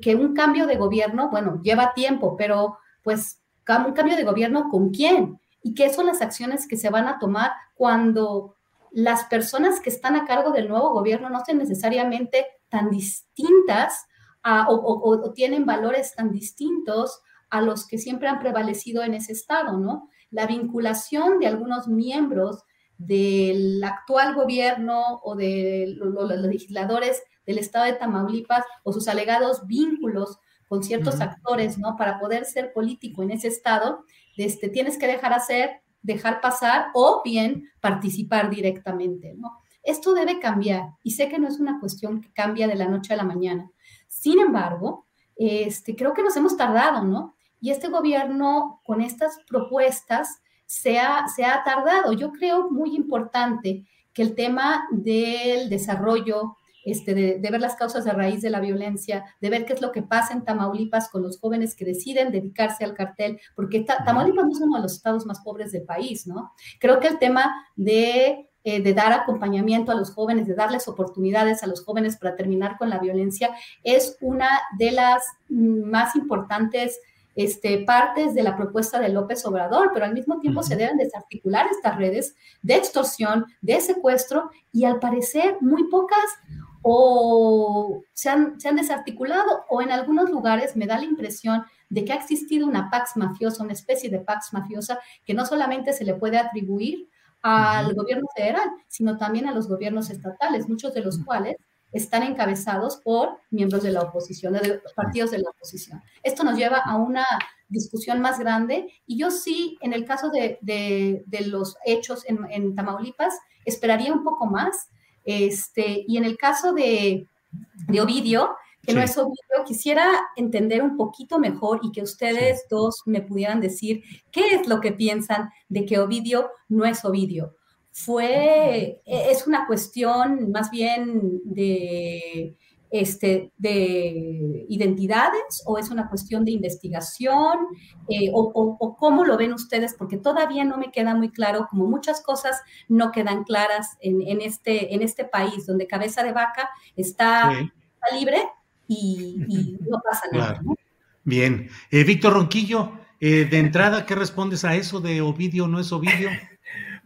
que un cambio de gobierno, bueno, lleva tiempo, pero pues un cambio de gobierno con quién y qué son las acciones que se van a tomar cuando las personas que están a cargo del nuevo gobierno no son necesariamente tan distintas o, tienen valores tan distintos a los que siempre han prevalecido en ese estado, ¿no? La vinculación de algunos miembros del actual gobierno o de los, legisladores del estado de Tamaulipas o sus alegados vínculos con ciertos actores, ¿no? Para poder ser político en ese estado, este, tienes que dejar hacer dejar pasar o bien participar directamente, ¿no? Esto debe cambiar y sé que no es una cuestión que cambia de la noche a la mañana. Sin embargo, este, creo que nos hemos tardado, ¿no? Y este gobierno con estas propuestas se ha, se ha tardado. Yo creo muy importante que el tema del desarrollo este, de, ver las causas de raíz de la violencia, de ver qué es lo que pasa en Tamaulipas con los jóvenes que deciden dedicarse al cartel, porque Tamaulipas no es uno de los estados más pobres del país, ¿no? Creo que el tema de, eh, de dar acompañamiento a los jóvenes, de darles oportunidades a los jóvenes para terminar con la violencia, es una de las más importantes este, partes de la propuesta de López Obrador, pero al mismo tiempo se deben desarticular estas redes de extorsión, de secuestro y al parecer muy pocas o se han, se han desarticulado o en algunos lugares me da la impresión de que ha existido una pax mafiosa, una especie de pax mafiosa que no solamente se le puede atribuir al gobierno federal, sino también a los gobiernos estatales, muchos de los cuales están encabezados por miembros de la oposición, de partidos de la oposición. Esto nos lleva a una discusión más grande y yo sí, en el caso de, de, los hechos en, en Tamaulipas, esperaría un poco más este, y en el caso de, de Ovidio, que no es Ovidio, quisiera entender un poquito mejor y que ustedes dos me pudieran decir qué es lo que piensan de que Ovidio no es Ovidio. Fue, es una cuestión más bien de este, de identidades o es una cuestión de investigación eh, o, cómo lo ven ustedes, porque todavía no me queda muy claro, como muchas cosas no quedan claras en, este, en este país donde cabeza de vaca está, libre y, no pasa nada. Bien, eh, Víctor Ronquillo, eh, de entrada, ¿qué respondes a eso de Ovidio no es Ovidio?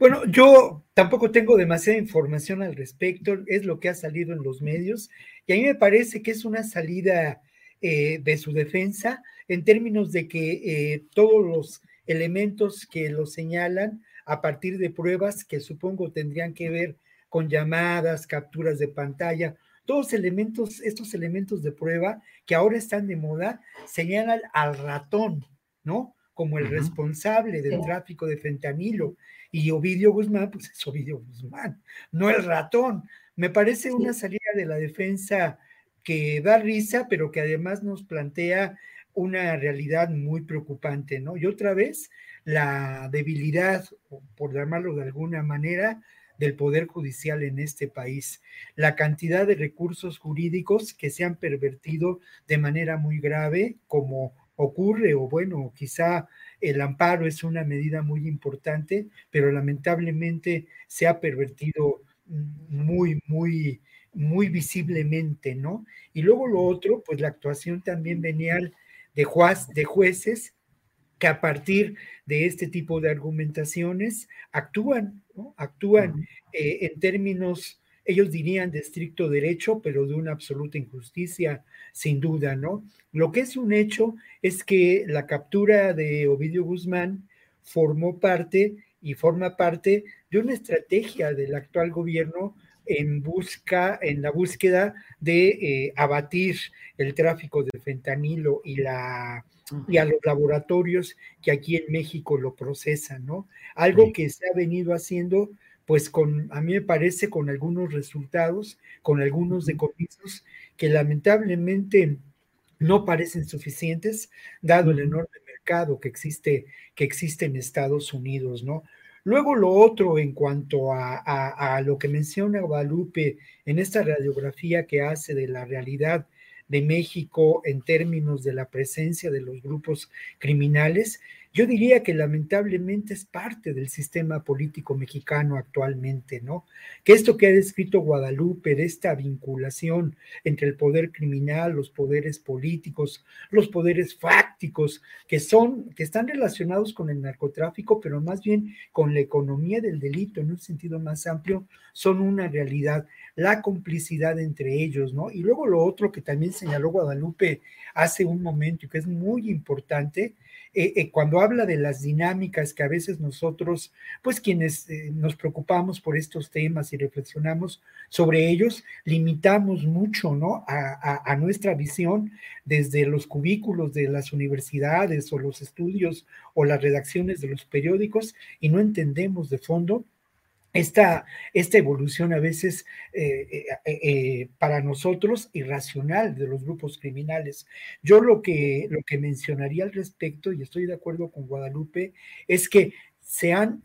Bueno, yo tampoco tengo demasiada información al respecto, es lo que ha salido en los medios, y a mí me parece que es una salida eh, de su defensa en términos de que eh, todos los elementos que lo señalan a partir de pruebas que supongo tendrían que ver con llamadas, capturas de pantalla, todos elementos, estos elementos de prueba que ahora están de moda, señalan al ratón, ¿no? Como el responsable del tráfico de fentanilo. Y Ovidio Guzmán, pues es Ovidio Guzmán, no el ratón. Me parece una salida de la defensa que da risa, pero que además nos plantea una realidad muy preocupante, ¿no? Y otra vez, la debilidad, por llamarlo de alguna manera, del Poder Judicial en este país, la cantidad de recursos jurídicos que se han pervertido de manera muy grave, como ocurre, o bueno, quizá el amparo es una medida muy importante, pero lamentablemente se ha pervertido muy, muy, muy visiblemente, ¿no? Y luego lo otro, pues la actuación también venial de, juez, de jueces que a partir de este tipo de argumentaciones actúan, ¿no? actúan eh, en términos, ellos dirían de estricto derecho, pero de una absoluta injusticia, sin duda, ¿no? Lo que es un hecho es que la captura de Ovidio Guzmán formó parte y forma parte de una estrategia del actual gobierno en busca, en la búsqueda de eh, abatir el tráfico de fentanilo y la y a los laboratorios que aquí en México lo procesan, ¿no? Algo que se ha venido haciendo, pues con, a mí me parece, con algunos resultados, con algunos decomisos que lamentablemente no parecen suficientes, dado el enorme mercado que existe, que existe en Estados Unidos, ¿no? Luego lo otro en cuanto a, a, lo que menciona Guadalupe en esta radiografía que hace de la realidad de México en términos de la presencia de los grupos criminales, yo diría que lamentablemente es parte del sistema político mexicano actualmente, ¿no? Que esto que ha descrito Guadalupe, de esta vinculación entre el poder criminal, los poderes políticos, los poderes fácticos, que son, que están relacionados con el narcotráfico, pero más bien con la economía del delito en un sentido más amplio, son una realidad. La complicidad entre ellos, ¿no? Y luego lo otro que también señaló Guadalupe hace un momento y que es muy importante, eh, eh, cuando habla de las dinámicas que a veces nosotros, pues quienes eh, nos preocupamos por estos temas y reflexionamos sobre ellos, limitamos mucho, ¿no? A, a nuestra visión desde los cubículos de las universidades o los estudios o las redacciones de los periódicos y no entendemos de fondo esta, esta evolución a veces eh, eh, eh, para nosotros irracional de los grupos criminales. Yo lo que, lo que mencionaría al respecto, y estoy de acuerdo con Guadalupe, es que se han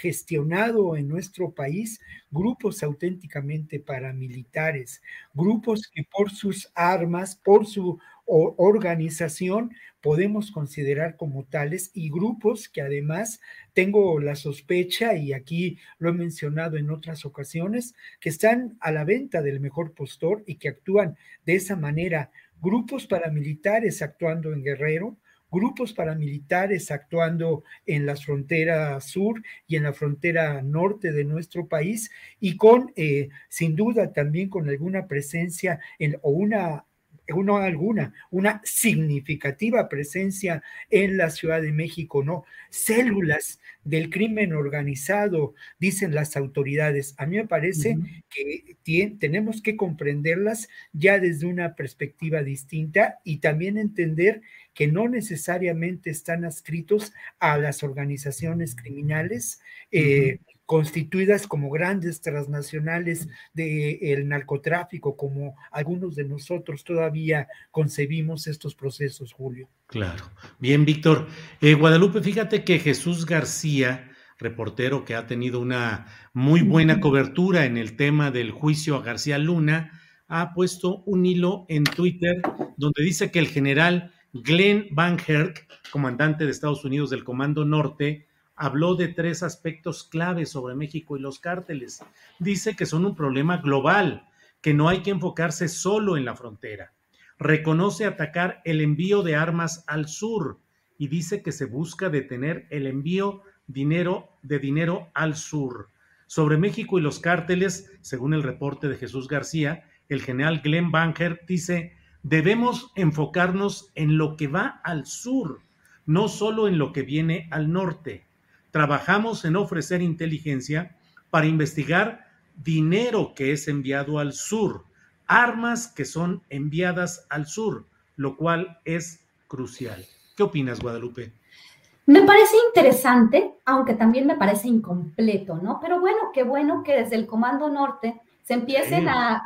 gestionado en nuestro país grupos auténticamente paramilitares, grupos que por sus armas, por su organización, podemos considerar como tales y grupos que además tengo la sospecha, y aquí lo he mencionado en otras ocasiones, que están a la venta del mejor postor y que actúan de esa manera. Grupos paramilitares actuando en Guerrero, grupos paramilitares actuando en la frontera sur y en la frontera norte de nuestro país y con, eh, sin duda, también con alguna presencia en, o una no alguna, una significativa presencia en la Ciudad de México, ¿no? Células del crimen organizado, dicen las autoridades. A mí me parece que tenemos que comprenderlas ya desde una perspectiva distinta y también entender que no necesariamente están adscritos a las organizaciones criminales constituidas como grandes transnacionales del narcotráfico, como algunos de nosotros todavía concebimos estos procesos, Julio. Claro. Bien, Víctor. Eh, Guadalupe, fíjate que Jesús García, reportero que ha tenido una muy buena cobertura en el tema del juicio a García Luna, ha puesto un hilo en Twitter donde dice que el general Glenn Van Herk, comandante de Estados Unidos del Comando Norte, habló de tres aspectos claves sobre México y los cárteles. Dice que son un problema global, que no hay que enfocarse solo en la frontera. Reconoce atacar el envío de armas al sur y dice que se busca detener el envío dinero, de dinero al sur. Sobre México y los cárteles, según el reporte de Jesús García, el general Glenn Banker dice, debemos enfocarnos en lo que va al sur, no solo en lo que viene al norte trabajamos en ofrecer inteligencia para investigar dinero que es enviado al sur, armas que son enviadas al sur, lo cual es crucial. ¿Qué opinas, Guadalupe? Me parece interesante, aunque también me parece incompleto, ¿no? Pero bueno, qué bueno que desde el Comando Norte se empiecen a,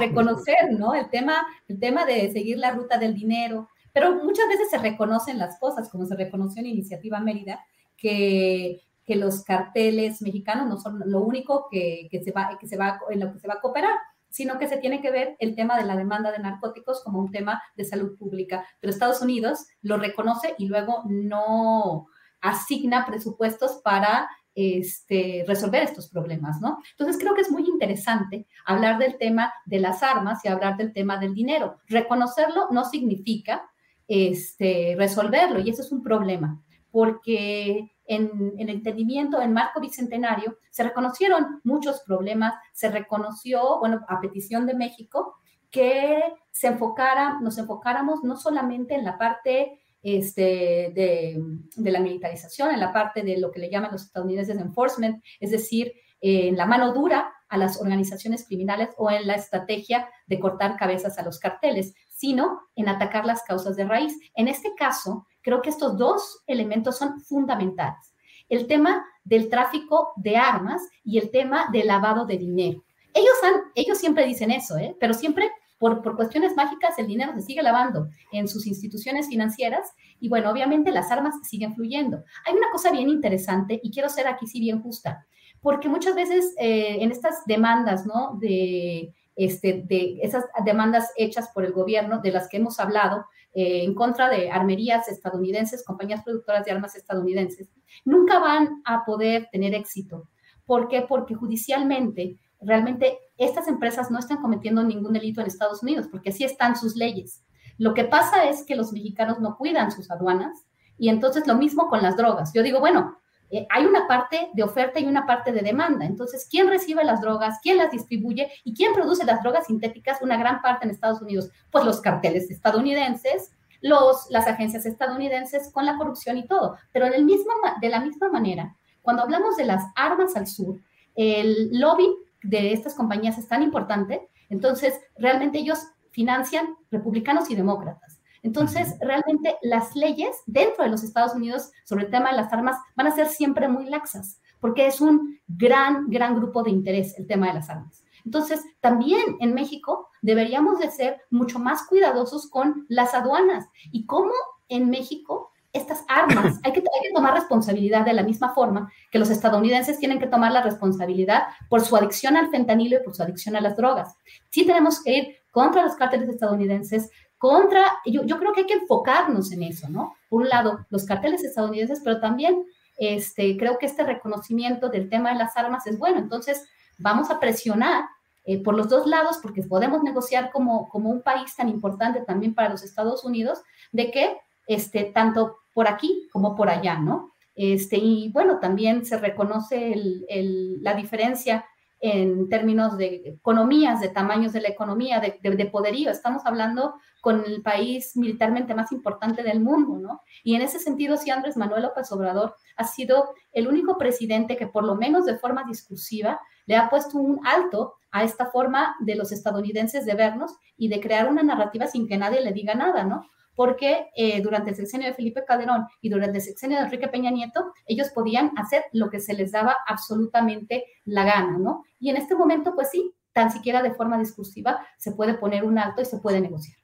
reconocer, ¿no? El tema, el tema de seguir la ruta del dinero, pero muchas veces se reconocen las cosas, como se reconoció en Iniciativa Mérida, que, los carteles mexicanos no son lo único que, se va, que se va, en lo que se va a cooperar sino que se tiene que ver el tema de la demanda de narcóticos como un tema de salud pública. Pero Estados Unidos lo reconoce y luego no asigna presupuestos para este, resolver estos problemas, ¿no? Entonces creo que es muy interesante hablar del tema de las armas y hablar del tema del dinero. Reconocerlo no significa este, resolverlo y ese es un problema, porque en, el entendimiento, en marco bicentenario, se reconocieron muchos problemas, se reconoció, bueno, a petición de México, que se enfocara, nos enfocáramos no solamente en la parte este, de, de, la militarización, en la parte de lo que le llaman los estadounidenses enforcement, es decir, en la mano dura a las organizaciones criminales o en la estrategia de cortar cabezas a los carteles, sino en atacar las causas de raíz. En este caso, creo que estos dos elementos son fundamentales. El tema del tráfico de armas y el tema del lavado de dinero. Ellos, han, ellos siempre dicen eso, ¿eh? pero siempre por, por, cuestiones mágicas el dinero se sigue lavando en sus instituciones financieras y bueno, obviamente las armas siguen fluyendo. Hay una cosa bien interesante y quiero ser aquí sí bien justa, porque muchas veces eh, en estas demandas, ¿no? De este, de esas demandas hechas por el gobierno, de las que hemos hablado, eh, en contra de armerías estadounidenses, compañías productoras de armas estadounidenses, nunca van a poder tener éxito. ¿Por qué? Porque judicialmente realmente estas empresas no están cometiendo ningún delito en Estados Unidos, porque así están sus leyes. Lo que pasa es que los mexicanos no cuidan sus aduanas y entonces lo mismo con las drogas. Yo digo, bueno, eh, hay una parte de oferta y una parte de demanda. Entonces, ¿quién recibe las drogas? ¿Quién las distribuye? ¿Y quién produce las drogas sintéticas? Una gran parte en Estados Unidos. Pues los carteles estadounidenses, los, las agencias estadounidenses con la corrupción y todo. Pero de, mismo, de la misma manera, cuando hablamos de las armas al sur, el lobby de estas compañías es tan importante, entonces realmente ellos financian republicanos y demócratas. Entonces, realmente las leyes dentro de los Estados Unidos sobre el tema de las armas van a ser siempre muy laxas, porque es un gran, gran grupo de interés el tema de las armas. Entonces, también en México deberíamos de ser mucho más cuidadosos con las aduanas y cómo en México estas armas, hay que, hay que, tomar responsabilidad de la misma forma que los estadounidenses tienen que tomar la responsabilidad por su adicción al fentanilo y por su adicción a las drogas. Sí tenemos que ir contra los cárteles estadounidenses, contra, yo, yo creo que hay que enfocarnos en eso, ¿no? Por un lado, los carteles estadounidenses, pero también este, creo que este reconocimiento del tema de las armas es bueno. Entonces, vamos a presionar eh, por los dos lados, porque podemos negociar como, como un país tan importante también para los Estados Unidos, de que este, tanto por aquí como por allá, ¿no? Este, y bueno, también se reconoce el, el, la diferencia en términos de economías, de tamaños de la economía, de, de, poderío. Estamos hablando con el país militarmente más importante del mundo, ¿no? Y en ese sentido, sí, Andrés Manuel López Obrador ha sido el único presidente que por lo menos de forma discursiva le ha puesto un alto a esta forma de los estadounidenses de vernos y de crear una narrativa sin que nadie le diga nada, ¿no? Porque eh, durante el sexenio de Felipe Calderón y durante el sexenio de Enrique Peña Nieto, ellos podían hacer lo que se les daba absolutamente la gana, ¿no? Y en este momento, pues sí, tan siquiera de forma discursiva se puede poner un alto y se puede negociar.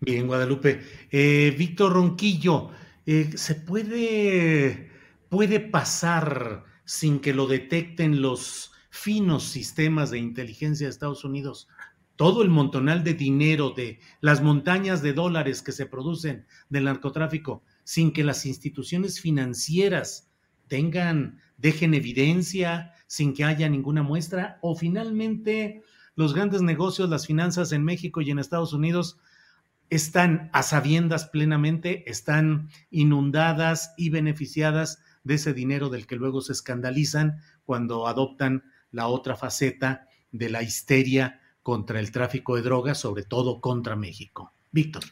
Bien, Guadalupe. Eh, Víctor Ronquillo, eh, ¿se puede, puede pasar sin que lo detecten los finos sistemas de inteligencia de Estados Unidos todo el montonal de dinero, de las montañas de dólares que se producen del narcotráfico, sin que las instituciones financieras tengan, dejen evidencia, sin que haya ninguna muestra, o finalmente los grandes negocios, las finanzas en México y en Estados Unidos están a sabiendas plenamente, están inundadas y beneficiadas de ese dinero del que luego se escandalizan cuando adoptan la otra faceta de la histeria contra el tráfico de drogas, sobre todo contra México. Víctor.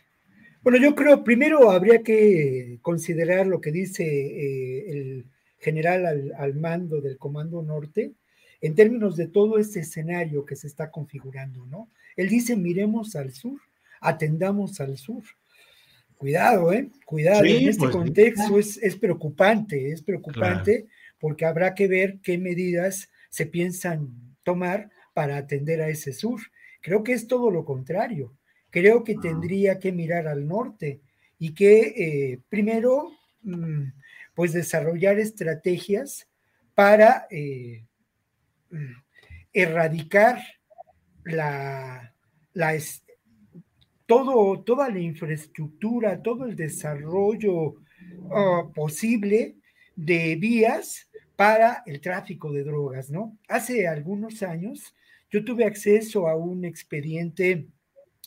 Bueno, yo creo primero habría que considerar lo que dice eh, el general al, al, mando del Comando Norte en términos de todo este escenario que se está configurando, ¿no? Él dice, miremos al sur, atendamos al sur. Cuidado, ¿eh? Cuidado, sí, en este pues, contexto es, es, preocupante, es preocupante claro. porque habrá que ver qué medidas se piensan tomar para atender a ese sur. Creo que es todo lo contrario. Creo que tendría que mirar al norte, y que primero, mm, pues desarrollar estrategias para mm, erradicar la, la, todo, toda la infraestructura, todo el desarrollo ah, posible de vías para el tráfico de drogas, ¿no? Hace algunos años yo tuve acceso a un expediente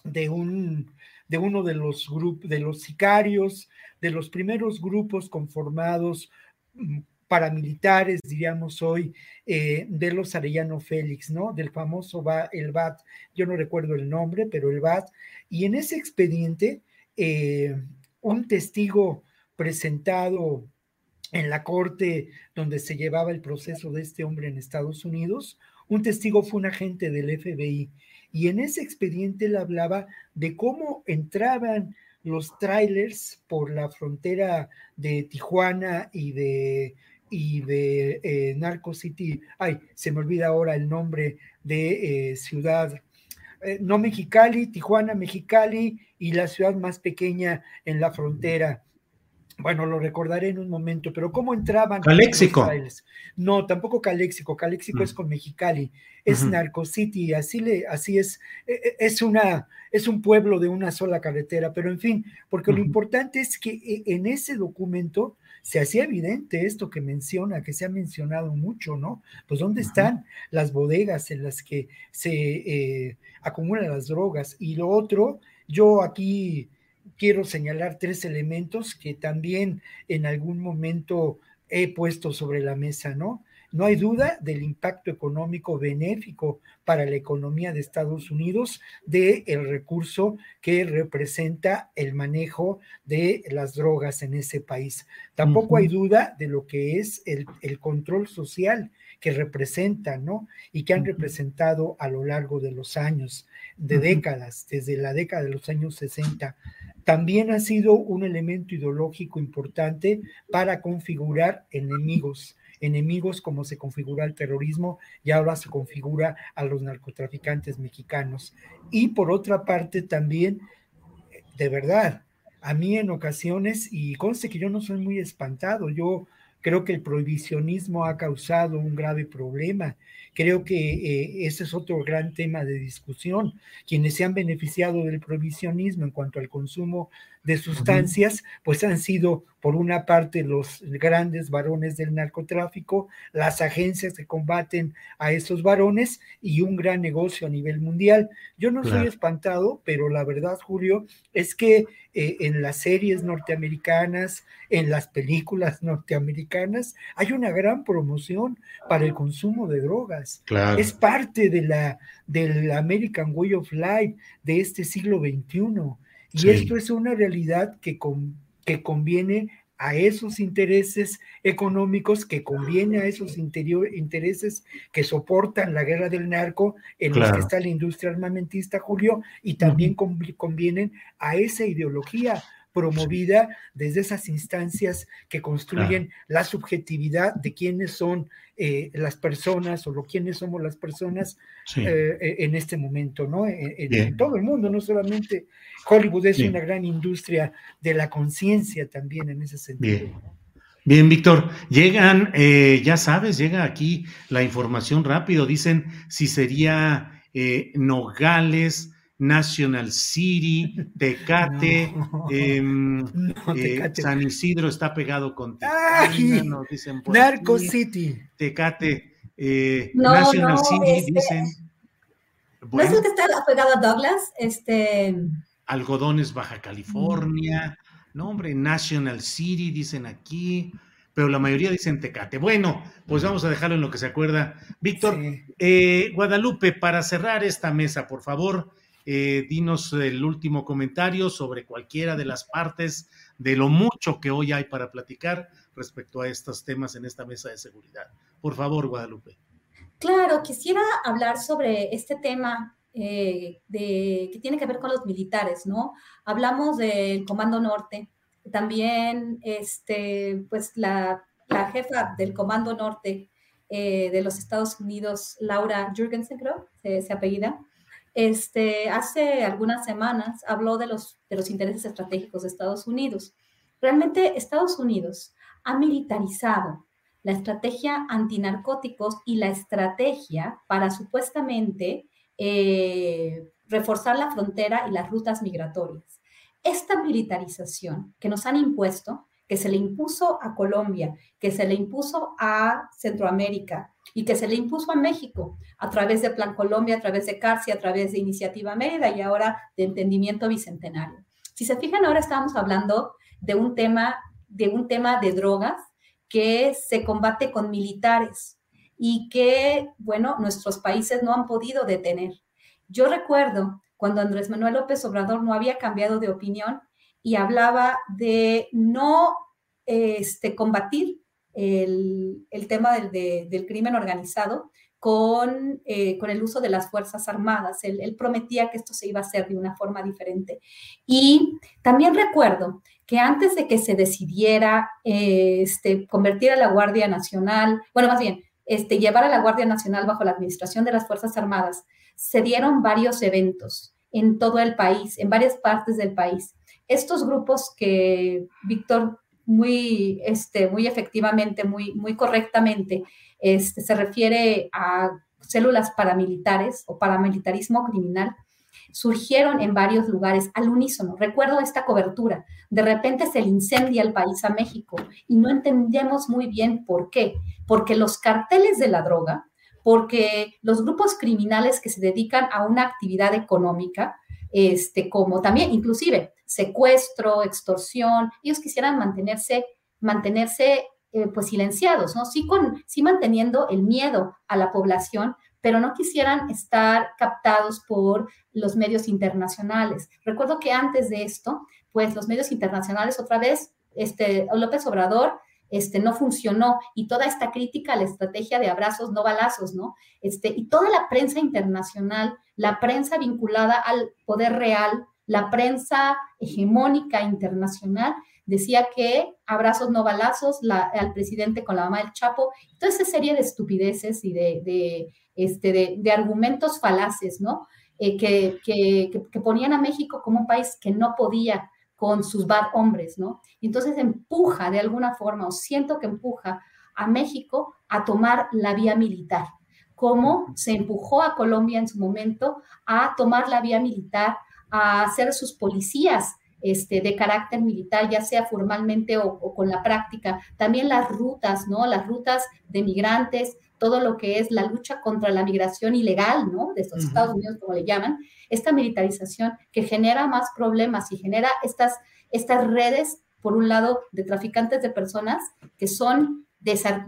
de un de uno de los grupos de los sicarios, de los primeros grupos conformados mm, paramilitares, diríamos hoy, eh, de los Arellano Félix, ¿no? Del famoso el BAT, yo no recuerdo el nombre, pero el BAT. Y en ese expediente, eh, un testigo presentado en la corte donde se llevaba el proceso de este hombre en Estados Unidos, un testigo fue un agente del FBI. Y en ese expediente él hablaba de cómo entraban los trailers por la frontera de Tijuana y de y de eh, Narco City, ay, se me olvida ahora el nombre de eh, ciudad, eh, no Mexicali, Tijuana, Mexicali y la ciudad más pequeña en la frontera. Bueno, lo recordaré en un momento, pero ¿cómo entraban? Caléxico. No, tampoco Caléxico. Caléxico es mm. con Mexicali, es Narco City, así, le, así es, e, e, es, una, es un pueblo de una sola carretera, pero en fin, porque lo importante es que e, en ese documento se hacía evidente esto que menciona, que se ha mencionado mucho, ¿no? Pues dónde están las bodegas en las que se eh, acumulan las drogas. Y lo otro, yo aquí quiero señalar tres elementos que también en algún momento he puesto sobre la mesa, ¿no? No hay duda del impacto económico benéfico para la economía de Estados Unidos de el recurso que representa el manejo de las drogas en ese país. Tampoco hay duda de lo que es el, control social que representan, ¿no? Y que han representado a lo largo de los años, de décadas, desde la década de los años 60. También ha sido un elemento ideológico importante para configurar enemigos enemigos como se configura el terrorismo y ahora se configura a los narcotraficantes mexicanos. Y por otra parte también, de verdad, a mí en ocasiones, y conste que yo no soy muy espantado, yo creo que el prohibicionismo ha causado un grave problema. Creo que eh, ese es otro gran tema de discusión. Quienes se han beneficiado del prohibicionismo en cuanto al consumo de sustancias, pues han sido por una parte los grandes varones del narcotráfico, las agencias que combaten a esos varones y un gran negocio a nivel mundial. Yo no soy espantado, pero la verdad, Julio, es que eh, en las series norteamericanas, en las películas norteamericanas, hay una gran promoción para el consumo de drogas. Es parte de la del American Way of Life de este siglo XXI. Y esto es una realidad que, que conviene a esos intereses económicos, que conviene a esos intereses que soportan la guerra del narco, en los que está la industria armamentista, Julio, y también convienen a esa ideología promovida desde esas instancias que construyen la subjetividad de quiénes son eh, las personas o lo quiénes somos las personas eh, eh, en este momento, ¿no? En, todo el mundo, no solamente Hollywood es una gran industria de la conciencia también en ese sentido. Bien. Víctor, llegan, ya sabes, llega aquí la información rápido, dicen si sería Nogales, National City, Tecate, em, eh, San Isidro está pegado con Tecate, Narco City. Tecate, eh, National City, este, dicen. ¿No es el que está pegado a Douglas? Este... Algodones, Baja California. No, hombre, National City, dicen aquí pero la mayoría dicen Tecate. Bueno, pues vamos a dejarlo en lo que se acuerda. Víctor, eh, Guadalupe, para cerrar esta mesa, por favor, eh, dinos el último comentario sobre cualquiera de las partes de lo mucho que hoy hay para platicar respecto a estos temas en esta mesa de seguridad. Por favor, Guadalupe. Claro, quisiera hablar sobre este tema eh, de, que tiene que ver con los militares, ¿no? Hablamos del Comando Norte, también, este, pues la, jefa del Comando Norte eh, de los Estados Unidos, Laura Jurgensen, creo, se, se apellida, este, hace algunas semanas habló de los, intereses estratégicos de Estados Unidos. Realmente Estados Unidos ha militarizado la estrategia antinarcóticos y la estrategia para supuestamente eh, reforzar la frontera y las rutas migratorias. Esta militarización que nos han impuesto, que se le impuso a Colombia, que se le impuso a Centroamérica y que se le impuso a México a través de Plan Colombia, a través de CARSI, a través de Iniciativa Mérida y ahora de Entendimiento Bicentenario. Si se fijan, ahora estamos hablando de un tema de, un tema de drogas que se combate con militares y que, bueno, nuestros países no han podido detener. Yo recuerdo cuando Andrés Manuel López Obrador no había cambiado de opinión y hablaba de no este, combatir el, tema del, crimen organizado con, eh, con, el uso de las Fuerzas Armadas. Él, prometía que esto se iba a hacer de una forma diferente. Y también recuerdo que antes de que se decidiera este, convertir a la Guardia Nacional, bueno, más bien, este, llevar a la Guardia Nacional bajo la administración de las Fuerzas Armadas, se dieron varios eventos en todo el país, en varias partes del país. Estos grupos que Víctor muy, este, muy efectivamente, muy, muy correctamente, este, se refiere a células paramilitares o paramilitarismo criminal, surgieron en varios lugares al unísono. Recuerdo esta cobertura. De repente se le incendia el país a México y no entendemos muy bien por qué. Porque los carteles de la droga, porque los grupos criminales que se dedican a una actividad económica, este, como también inclusive secuestro, extorsión, ellos quisieran mantenerse, mantenerse eh, pues silenciados, ¿no? Sí, con, sí manteniendo el miedo a la población, pero no quisieran estar captados por los medios internacionales. Recuerdo que antes de esto, pues los medios internacionales otra vez, este, López Obrador este, no funcionó y toda esta crítica a la estrategia de abrazos, no balazos, ¿no? Este, y toda la prensa internacional, la prensa vinculada al poder real, la prensa hegemónica internacional, decía que abrazos no balazos, al presidente con la mamá del Chapo, toda esa serie de estupideces y de, este, de, argumentos falaces, ¿no? Eh, que, que, ponían a México como un país que no podía con sus bad hombres, ¿no? Entonces empuja de alguna forma, o siento que empuja a México a tomar la vía militar, como se empujó a Colombia en su momento a tomar la vía militar, a hacer sus policías este, de carácter militar, ya sea formalmente o, con la práctica. También las rutas, ¿no? Las rutas de migrantes, todo lo que es la lucha contra la migración ilegal, ¿no? De estos Estados Unidos, como le llaman, esta militarización que genera más problemas y genera estas, estas redes, por un lado, de traficantes de personas que son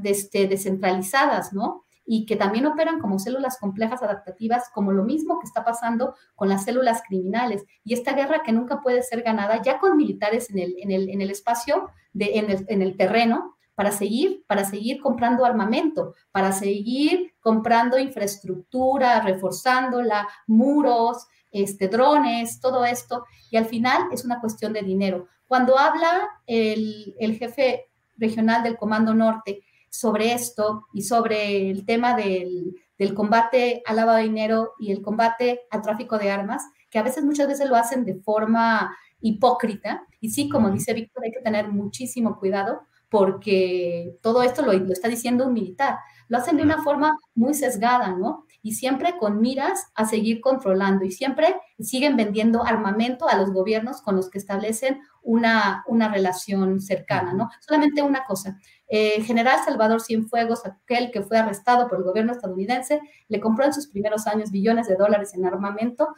este, descentralizadas, ¿no? Y que también operan como células complejas adaptativas, como lo mismo que está pasando con las células criminales. Y esta guerra que nunca puede ser ganada ya con militares en el, en el, en el espacio, de, en, el, en el terreno, para seguir, para seguir comprando armamento, para seguir comprando infraestructura, reforzándola, muros, este, drones, todo esto. Y al final es una cuestión de dinero. Cuando habla el, el jefe regional del Comando Norte sobre esto y sobre el tema del, combate al lavado de dinero y el combate al tráfico de armas, que a veces, muchas veces lo hacen de forma hipócrita. Y sí, como dice Víctor, hay que tener muchísimo cuidado porque todo esto lo, lo, está diciendo un militar. Lo hacen de una forma muy sesgada, ¿no? Y siempre con miras a seguir controlando y siempre siguen vendiendo armamento a los gobiernos con los que establecen una, una relación cercana, ¿no? Solamente una cosa, eh, General Salvador Cienfuegos, aquel que fue arrestado por el gobierno estadounidense, le compró en sus primeros años billones de dólares en armamento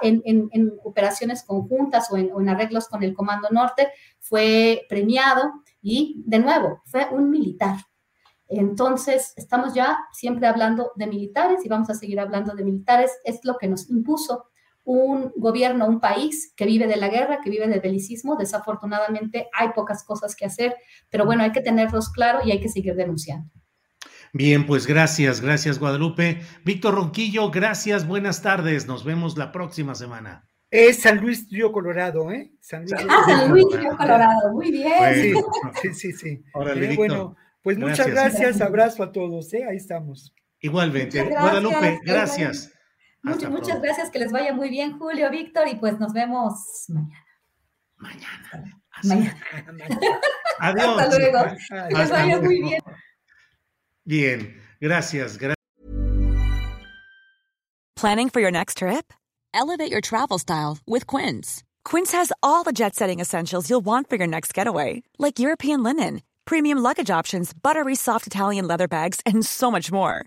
en, operaciones conjuntas o en, arreglos con el Comando Norte, fue premiado y, de nuevo, fue un militar. Entonces, estamos ya siempre hablando de militares y vamos a seguir hablando de militares. Es lo que nos impuso un gobierno, un país que vive de la guerra, que vive del belicismo. Desafortunadamente hay pocas cosas que hacer, pero bueno, hay que tenerlos claro y hay que seguir denunciando. Bien, pues gracias, gracias Guadalupe. Víctor Ronquillo, gracias, buenas tardes, nos vemos la próxima semana. Es San Luis Río Colorado, ¿eh? San Luis, ah, San Luis Río Colorado, muy bien. Sí, sí, sí. Eh, bueno, pues muchas gracias, abrazo a todos, ¿eh? Ahí estamos. Igualmente. Guadalupe, gracias. Muchas, muchas gracias, que les vaya muy bien, Julio, Víctor, y pues nos vemos mañana. Mañana. Mañana. Adiós. Hasta luego. Que les vaya muy bien. Bien, gracias, gracias. Planning for your next trip? Elevate your travel style with Quince. Quince has all the jet setting essentials you'll want for your next getaway, like European linen, premium luggage options, buttery soft Italian leather bags, and so much more.